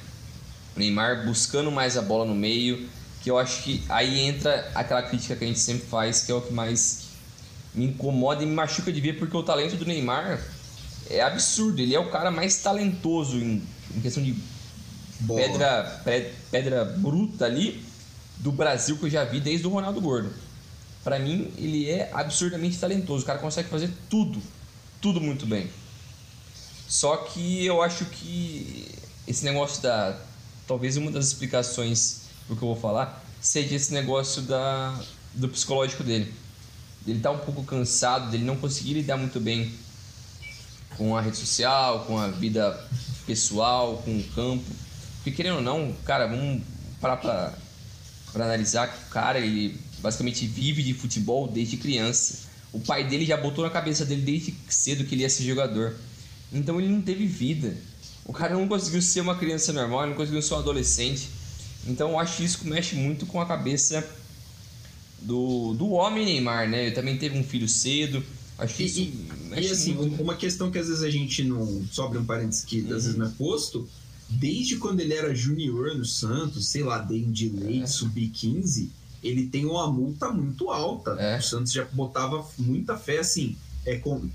O Neymar buscando mais a bola no meio, que eu acho que aí entra aquela crítica que a gente sempre faz, que é o que mais me incomoda e me machuca de ver, porque o talento do Neymar é absurdo. Ele é o cara mais talentoso em, em questão de pedra, pedra bruta ali do Brasil que eu já vi desde o Ronaldo Gordo. Para mim, ele é absurdamente talentoso. O cara consegue fazer tudo, tudo muito bem. Só que eu acho que esse negócio da. Talvez uma das explicações do que eu vou falar seja esse negócio da, do psicológico dele. Ele tá um pouco cansado, dele não conseguir lidar muito bem com a rede social, com a vida pessoal, com o campo. Porque querendo ou não, cara, vamos parar pra, pra analisar que o cara, ele basicamente vive de futebol desde criança. O pai dele já botou na cabeça dele desde cedo que ele ia ser jogador. Então ele não teve vida. O cara não conseguiu ser uma criança normal, ele não conseguiu ser um adolescente. Então eu acho que isso mexe muito com a cabeça do, do homem Neymar, né? Ele também teve um filho cedo. Acho que e, isso e, e assim, muito. uma questão que às vezes a gente não. Sobre um parênteses que uhum. às vezes não é posto. Desde quando ele era junior no Santos, sei lá, de leite, é. sub-15, ele tem uma multa muito alta. É. O Santos já botava muita fé assim. É, com,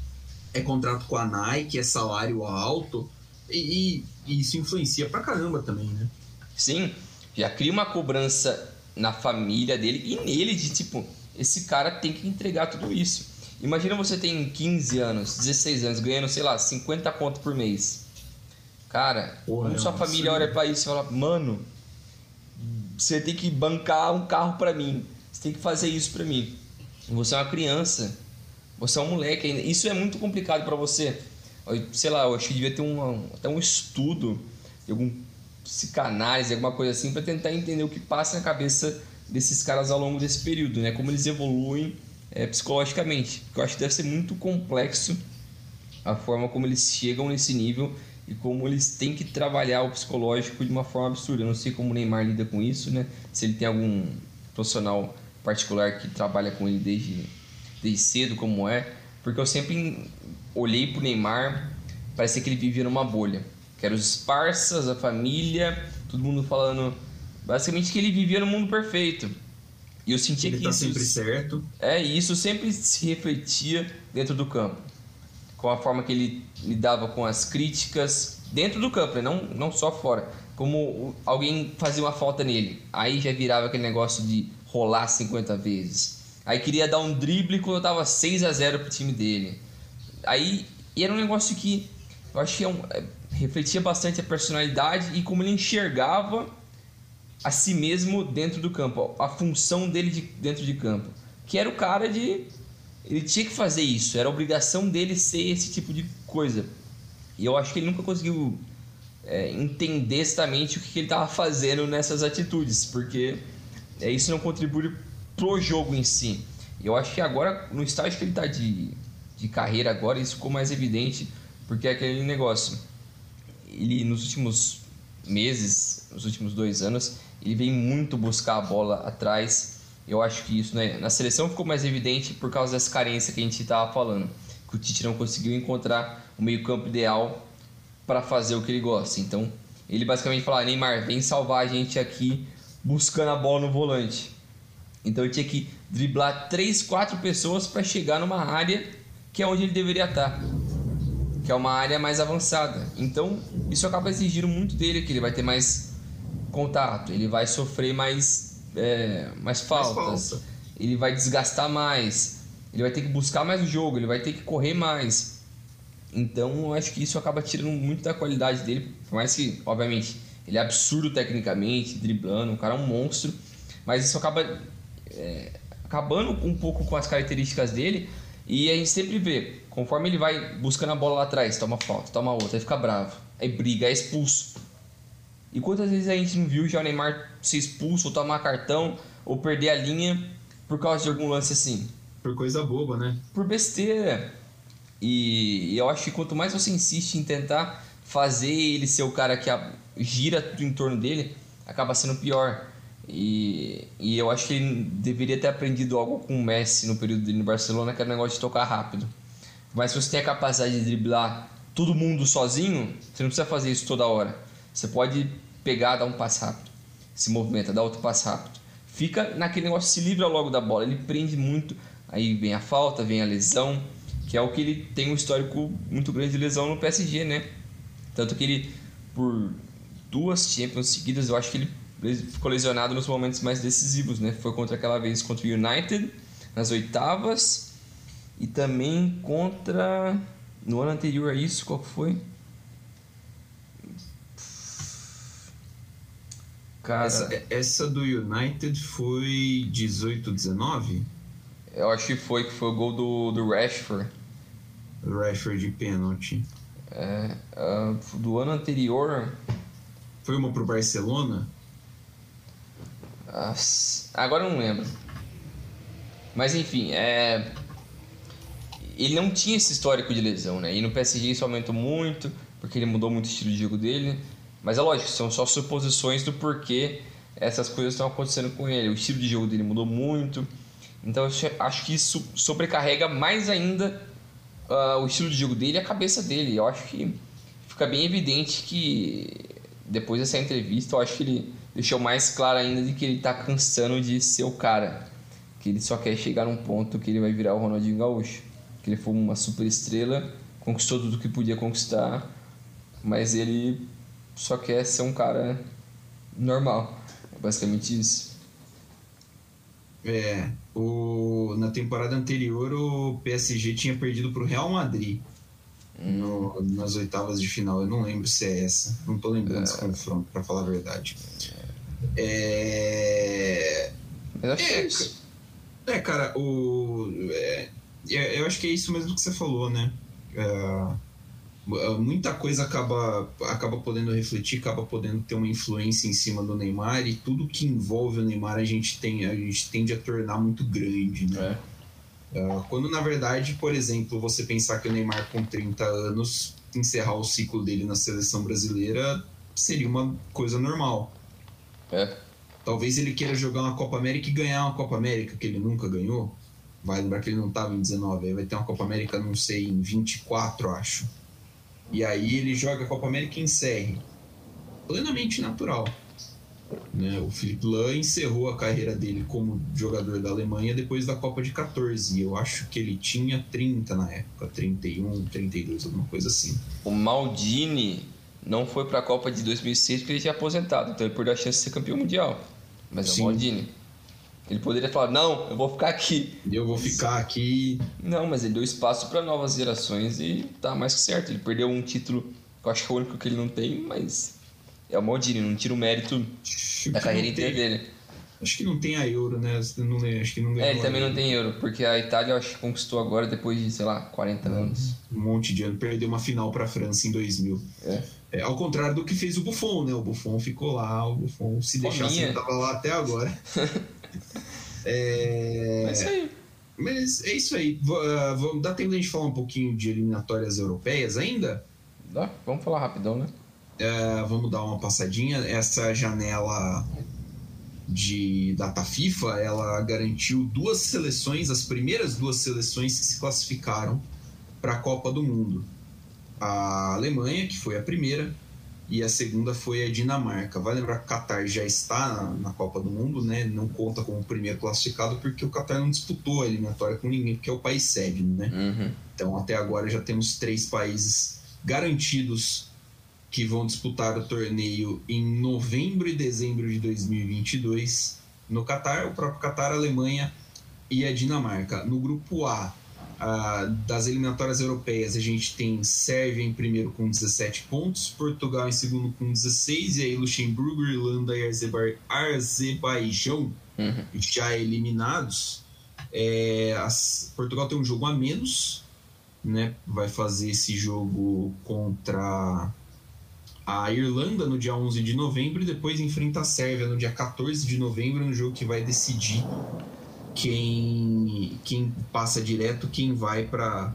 é contrato com a Nike, é salário alto, e, e, isso influencia pra caramba também, né? Sim, já cria uma cobrança na família dele e nele de tipo, esse cara tem que entregar tudo isso. Imagina você tem 15 anos, 16 anos, ganhando, sei lá, 50 conto por mês. Cara, Porra, como sua família olha pra isso e fala, mano, você tem que bancar um carro para mim, você tem que fazer isso para mim. Você é uma criança, você é um moleque ainda. Isso é muito complicado para você. Sei lá, eu acho que devia ter um, até um estudo, algum psicanálise, alguma coisa assim, para tentar entender o que passa na cabeça desses caras ao longo desse período, né? Como eles evoluem é, psicologicamente. Eu acho que deve ser muito complexo a forma como eles chegam nesse nível e como eles têm que trabalhar o psicológico de uma forma absurda. Eu não sei como o Neymar lida com isso, né? Se ele tem algum profissional particular que trabalha com ele desde desde cedo como é, porque eu sempre olhei pro Neymar, parecia que ele vivia numa bolha. Que eram os parças, a família, todo mundo falando basicamente que ele vivia no mundo perfeito. E eu sentia ele que tá isso sempre certo. É, e isso sempre se refletia dentro do campo. Com a forma que ele lidava com as críticas dentro do campo, né? não, não só fora. Como alguém fazia uma falta nele, aí já virava aquele negócio de rolar 50 vezes Aí queria dar um drible quando eu tava 6 a 0 pro time dele. Aí era um negócio que eu acho que é um, é, refletia bastante a personalidade e como ele enxergava a si mesmo dentro do campo, a função dele de, dentro de campo. Que era o cara de. Ele tinha que fazer isso, era obrigação dele ser esse tipo de coisa. E eu acho que ele nunca conseguiu é, entender exatamente o que ele estava fazendo nessas atitudes, porque é, isso não contribui pro jogo em si. Eu acho que agora, no estágio que ele está de, de carreira agora, isso ficou mais evidente, porque é aquele negócio. Ele, nos últimos meses, nos últimos dois anos, ele vem muito buscar a bola atrás. Eu acho que isso né, na seleção ficou mais evidente por causa dessa carência que a gente estava falando. Que o Tite não conseguiu encontrar o meio-campo ideal para fazer o que ele gosta. Então, ele basicamente fala: Neymar, vem salvar a gente aqui buscando a bola no volante. Então, ele tinha que driblar três, quatro pessoas para chegar numa área que é onde ele deveria estar, que é uma área mais avançada. Então, isso acaba exigindo muito dele, que ele vai ter mais contato, ele vai sofrer mais, é, mais faltas, mais falta. ele vai desgastar mais, ele vai ter que buscar mais o jogo, ele vai ter que correr mais. Então, eu acho que isso acaba tirando muito da qualidade dele, por mais que, obviamente, ele é absurdo tecnicamente, driblando, o cara é um monstro, mas isso acaba é, acabando um pouco com as características dele, e a gente sempre vê, conforme ele vai buscando a bola lá atrás, toma falta, toma outra, aí fica bravo, aí briga, é expulso. E quantas vezes a gente não viu já o Neymar ser expulso, ou tomar cartão, ou perder a linha por causa de algum lance assim? Por coisa boba, né? Por besteira. E, eu acho que quanto mais você insiste em tentar fazer ele ser o cara que gira em torno dele, acaba sendo pior. E, e eu acho que ele deveria ter aprendido algo com o Messi no período dele no Barcelona, que era o negócio de tocar rápido. Mas se você tem a capacidade de driblar todo mundo sozinho, você não precisa fazer isso toda hora. Você pode pegar, dar um passe rápido, se movimenta, dar outro passe rápido. Fica naquele negócio, se livra logo da bola. Ele prende muito, aí vem a falta, vem a lesão que é o que ele tem um histórico muito grande de lesão no PSG, né? Tanto que ele, por duas Champions seguidas, eu acho que ele ficou lesionado nos momentos mais decisivos, né? Foi contra aquela vez contra o United, nas oitavas, e também contra. No ano anterior a isso, qual foi? Cara. Essa, essa do United foi 18, 19? Eu acho que foi, que foi o gol do, do Rashford. Rashford de pênalti. É, uh, do ano anterior. Foi uma pro Barcelona? Agora eu não lembro. Mas enfim, é. Ele não tinha esse histórico de lesão, né? E no PSG isso aumentou muito, porque ele mudou muito o estilo de jogo dele. Mas é lógico, são só suposições do porquê essas coisas estão acontecendo com ele. O estilo de jogo dele mudou muito. Então eu acho que isso sobrecarrega mais ainda uh, o estilo de jogo dele e a cabeça dele. Eu acho que fica bem evidente que depois dessa entrevista, eu acho que ele deixou mais claro ainda de que ele tá cansando de ser o cara. Que ele só quer chegar num ponto que ele vai virar o Ronaldinho Gaúcho. Que ele foi uma super estrela, conquistou tudo que podia conquistar, mas ele só quer ser um cara normal. É basicamente isso. É, o, na temporada anterior o PSG tinha perdido para o Real Madrid no, nas oitavas de final. Eu não lembro se é essa. Não estou lembrando é. desse confronto, para falar a verdade. É. Eu acho é, que é isso. É, cara, o. É, é, eu acho que é isso mesmo que você falou, né? É, muita coisa acaba, acaba podendo refletir, acaba podendo ter uma influência em cima do Neymar e tudo que envolve o Neymar a gente, tem, a gente tende a tornar muito grande, né? É. Uh, quando na verdade, por exemplo, você pensar que o Neymar com 30 anos encerrar o ciclo dele na seleção brasileira seria uma coisa normal. É. Talvez ele queira jogar uma Copa América e ganhar uma Copa América que ele nunca ganhou. Vai lembrar que ele não estava em 19, aí vai ter uma Copa América, não sei, em 24, acho. E aí ele joga a Copa América em série. Plenamente natural. Né? O Felipe Lan encerrou a carreira dele como jogador da Alemanha depois da Copa de 14. Eu acho que ele tinha 30 na época, 31, 32, alguma coisa assim. O Maldini não foi para a Copa de 2006 porque ele tinha aposentado, então ele perdeu a chance de ser campeão mundial. Mas Sim. é o Maldini. Ele poderia falar: não, eu vou ficar aqui. Eu vou ficar aqui. Não, mas ele deu espaço para novas gerações e tá mais que certo. Ele perdeu um título que eu acho que é o único que ele não tem, mas é o Maldini, não tira o mérito acho da carreira inteira dele. Acho que não tem a Euro, né? Não, acho que não É, ele também não tem Euro, porque a Itália eu acho que conquistou agora depois de, sei lá, 40 anos. Um monte de ano. Perdeu uma final para a França em 2000. É. É, ao contrário do que fez o Buffon, né? O Buffon ficou lá, o Buffon se deixasse, tava lá até agora. <laughs> É... Mas é aí. Mas é isso aí. Uh, vamos, dá tempo de a gente falar um pouquinho de eliminatórias europeias ainda? Dá, vamos falar rapidão, né? Uh, vamos dar uma passadinha. Essa janela de data FIFA, ela garantiu duas seleções, as primeiras duas seleções que se classificaram para a Copa do Mundo. A Alemanha, que foi a primeira, e a segunda foi a Dinamarca. Vai lembrar que o Qatar já está na, na, Copa do Mundo, né? Não conta como primeiro classificado porque o Qatar não disputou a eliminatória com ninguém, porque é o país sede, né? Uhum. Então até agora já temos três países garantidos que vão disputar o torneio em novembro e dezembro de 2022 no Qatar, o próprio Qatar, a Alemanha e a Dinamarca. No grupo A, Uh, das eliminatórias europeias, a gente tem Sérvia em primeiro com 17 pontos, Portugal em segundo com 16, e aí Luxemburgo, Irlanda e Azerbaijão uhum. já eliminados. É, as, Portugal tem um jogo a menos, né? vai fazer esse jogo contra a Irlanda no dia 11 de novembro e depois enfrenta a Sérvia no dia 14 de novembro, no jogo que vai decidir quem, quem passa direto, quem vai para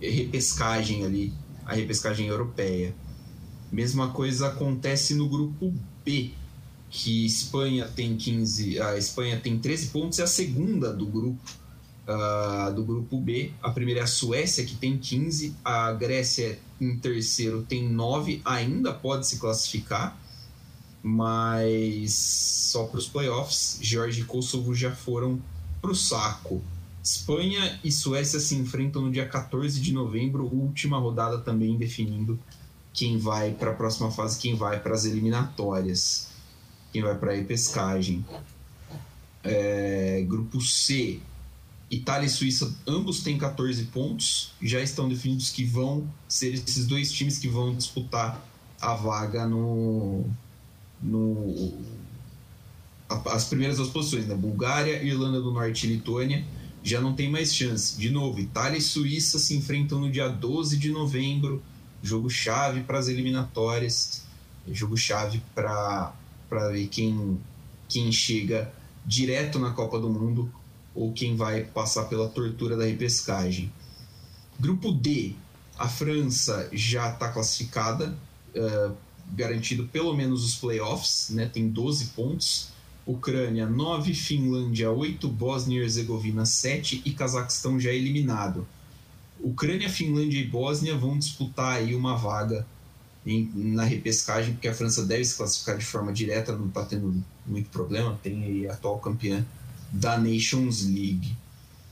repescagem ali, a repescagem europeia. Mesma coisa acontece no grupo B, que Espanha tem 15, a Espanha tem 13 pontos, é a segunda do grupo uh, do grupo B. A primeira é a Suécia que tem 15, a Grécia em terceiro tem 9, ainda pode se classificar mas só para os playoffs. Georgia e Kosovo já foram para o saco. Espanha e Suécia se enfrentam no dia 14 de novembro, última rodada também definindo quem vai para a próxima fase, quem vai para as eliminatórias, quem vai para a repescagem. É, grupo C, Itália e Suíça, ambos têm 14 pontos, já estão definidos que vão ser esses dois times que vão disputar a vaga no, no as primeiras duas posições, né? Bulgária, Irlanda do Norte e Lituânia já não tem mais chance. De novo, Itália e Suíça se enfrentam no dia 12 de novembro, jogo chave para as eliminatórias, jogo chave para ver quem, quem chega direto na Copa do Mundo ou quem vai passar pela tortura da repescagem. Grupo D, a França já está classificada. Uh, garantido pelo menos os playoffs, né? tem 12 pontos. Ucrânia 9, Finlândia 8, Bósnia e Herzegovina 7 e Cazaquistão já eliminado. Ucrânia, Finlândia e Bósnia vão disputar aí uma vaga em, na repescagem, porque a França deve se classificar de forma direta, não está tendo muito problema, tem aí a atual campeã da Nations League.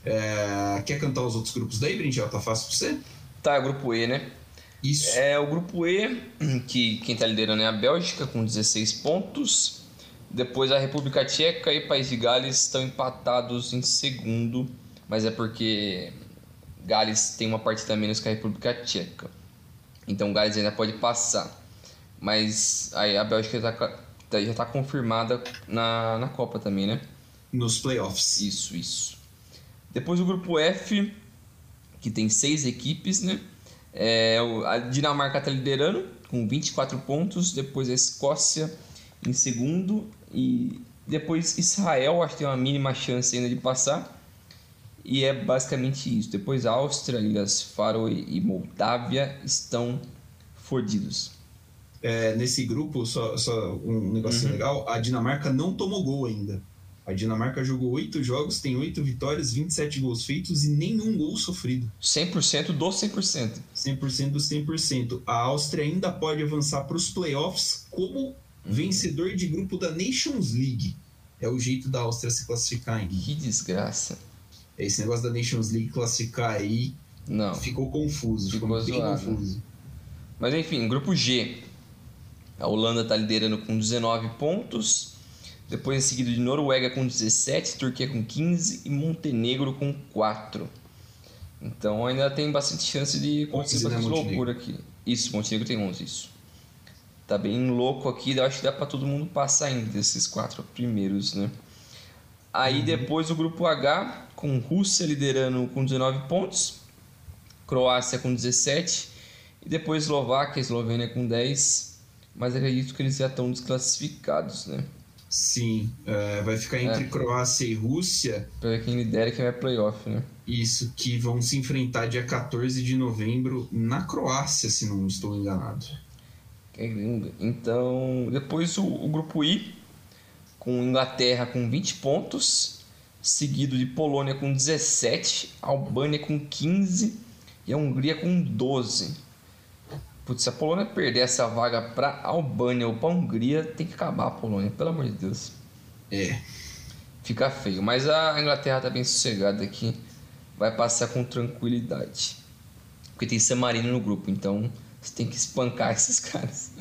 É, quer cantar os outros grupos daí, Brinjel? Tá fácil para você? Tá, grupo E, né? Isso. É o grupo E, que quem está liderando é a Bélgica com 16 pontos. Depois a República Tcheca e País de Gales estão empatados em segundo, mas é porque Gales tem uma partida menos que a República Tcheca. Então Gales ainda pode passar. Mas aí a Bélgica tá, tá, já está confirmada na, na Copa também, né? Nos playoffs. Isso, isso. Depois o grupo F, que tem seis equipes, né? É, a Dinamarca está liderando com 24 pontos, depois a Escócia em segundo e depois Israel, acho que tem uma mínima chance ainda de passar. E é basicamente isso. Depois Áustria, Ilhas Faroe e Moldávia estão fodidos. É, nesse grupo, só, só um negócio uhum. legal, a Dinamarca não tomou gol ainda. A Dinamarca jogou oito jogos, tem oito vitórias, 27 gols feitos e nenhum gol sofrido. 100% do 100%. 100% do 100%. A Áustria ainda pode avançar para os playoffs como vencedor de grupo da Nations League. É o jeito da Áustria se classificar ainda. Que desgraça. Esse negócio da Nations League classificar aí Não. ficou confuso. Ficou, ficou bem confuso. Mas enfim, grupo G. A Holanda está liderando com 19 pontos. Depois em seguida de Noruega com 17, Turquia com 15 e Montenegro com 4. Então ainda tem bastante chance de acontecer bastante né, loucura aqui. Isso, Montenegro tem 11, isso. Tá bem louco aqui, acho que dá para todo mundo passar ainda desses quatro primeiros, né? Aí uhum. depois o grupo H, com Rússia liderando com 19 pontos, Croácia com 17 e depois Eslováquia, Eslovênia com 10, mas acredito que eles já estão desclassificados, né? Sim, é, vai ficar entre É. Croácia e Rússia. Pra quem lidera quem vai playoff, né? Isso, que vão se enfrentar dia 14 de novembro na Croácia, se não estou enganado. Que lindo. Então, depois o, o grupo I, com Inglaterra com 20 pontos, seguido de Polônia com 17, Albânia com 15 e a Hungria com 12. Putz, se a Polônia perder essa vaga pra Albânia ou pra Hungria, tem que acabar a Polônia, pelo amor de Deus. É, Fica feio. Mas a Inglaterra tá bem sossegada aqui. Vai passar com tranquilidade. Porque tem San Marino no grupo, então você tem que espancar <laughs> esses caras.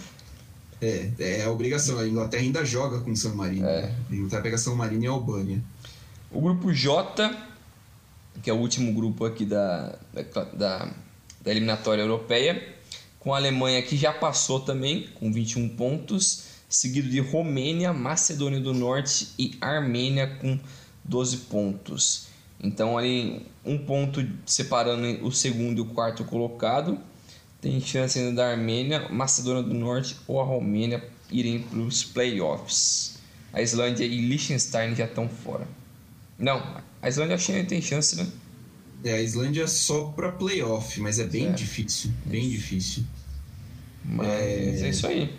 é, é a obrigação. A Inglaterra ainda joga com San Marino. É. A Inglaterra pega San Marino e Albânia. O grupo J, que é o último grupo aqui da, da, da, da eliminatória europeia, com a Alemanha que já passou também, com 21 pontos, seguido de Romênia, Macedônia do Norte e Armênia com 12 pontos. Então ali um ponto separando o segundo e o quarto colocado. Tem chance ainda da Armênia, Macedônia do Norte ou a Romênia irem para os playoffs. A Islândia e Liechtenstein já estão fora. Não, a Islândia acho que ainda tem chance, né? É, a Islândia é só pra playoff, mas é bem É. difícil. Bem difícil. Mas é, isso aí.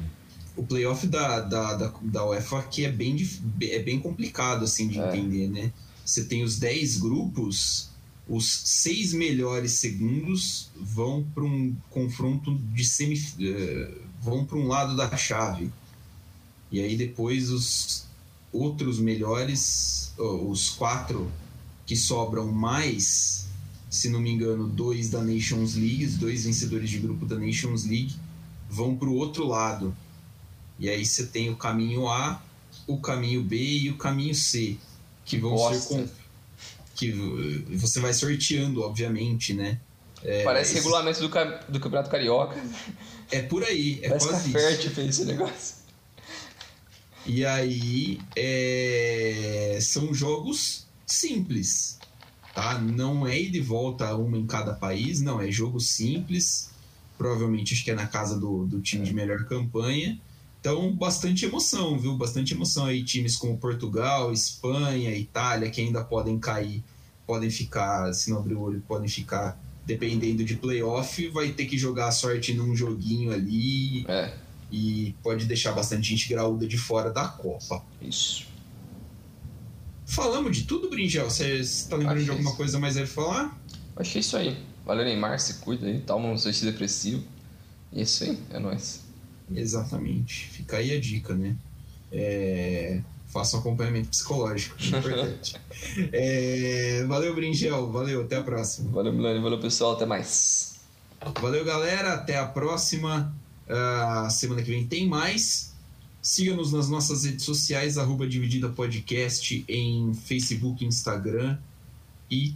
O playoff da, da, da, da UEFA aqui é bem, é bem complicado assim de É. entender, né? Você tem os 10 grupos, os seis melhores segundos vão para um confronto de semi eh, vão para um lado da chave. E aí depois os outros melhores, os quatro que sobram mais, se não me engano, dois da Nations League, dois vencedores de grupo da Nations League, vão para o outro lado. E aí você tem o caminho A, o caminho B e o caminho C, que vão ser com... que você vai sorteando, obviamente, né? É, Parece esse- regulamento do, do Campeonato Carioca. É por aí, é Parece quase isso. Fert fez esse negócio. E aí é, são jogos simples, tá? Não é ir de volta uma em cada país, não, é jogo simples. Provavelmente acho que é na casa do, do time de melhor campanha. Então, bastante emoção, viu? Bastante emoção aí. Times como Portugal, Espanha, Itália, que ainda podem cair, podem ficar, se não abrir o olho, podem ficar, dependendo de playoff, vai ter que jogar a sorte num joguinho ali É, e pode deixar bastante gente graúda de fora da Copa. isso. Falamos de tudo, Brinjel? Você está lembrando Acho de alguma isso. coisa mais a falar? Achei isso aí. Valeu, Neymar, se cuida aí, toma um antidepressivo. E é isso aí, é nóis. Exatamente. Fica aí a dica, né? É... Faça um acompanhamento psicológico, é importante. <laughs> É, Valeu, Bringel. Valeu, até a próxima. Valeu, Milani, valeu, pessoal, até mais. Valeu, galera. Até a próxima. Ah, semana que vem tem mais. Siga-nos nas nossas redes sociais, arroba Dividida Podcast em Facebook Instagram. E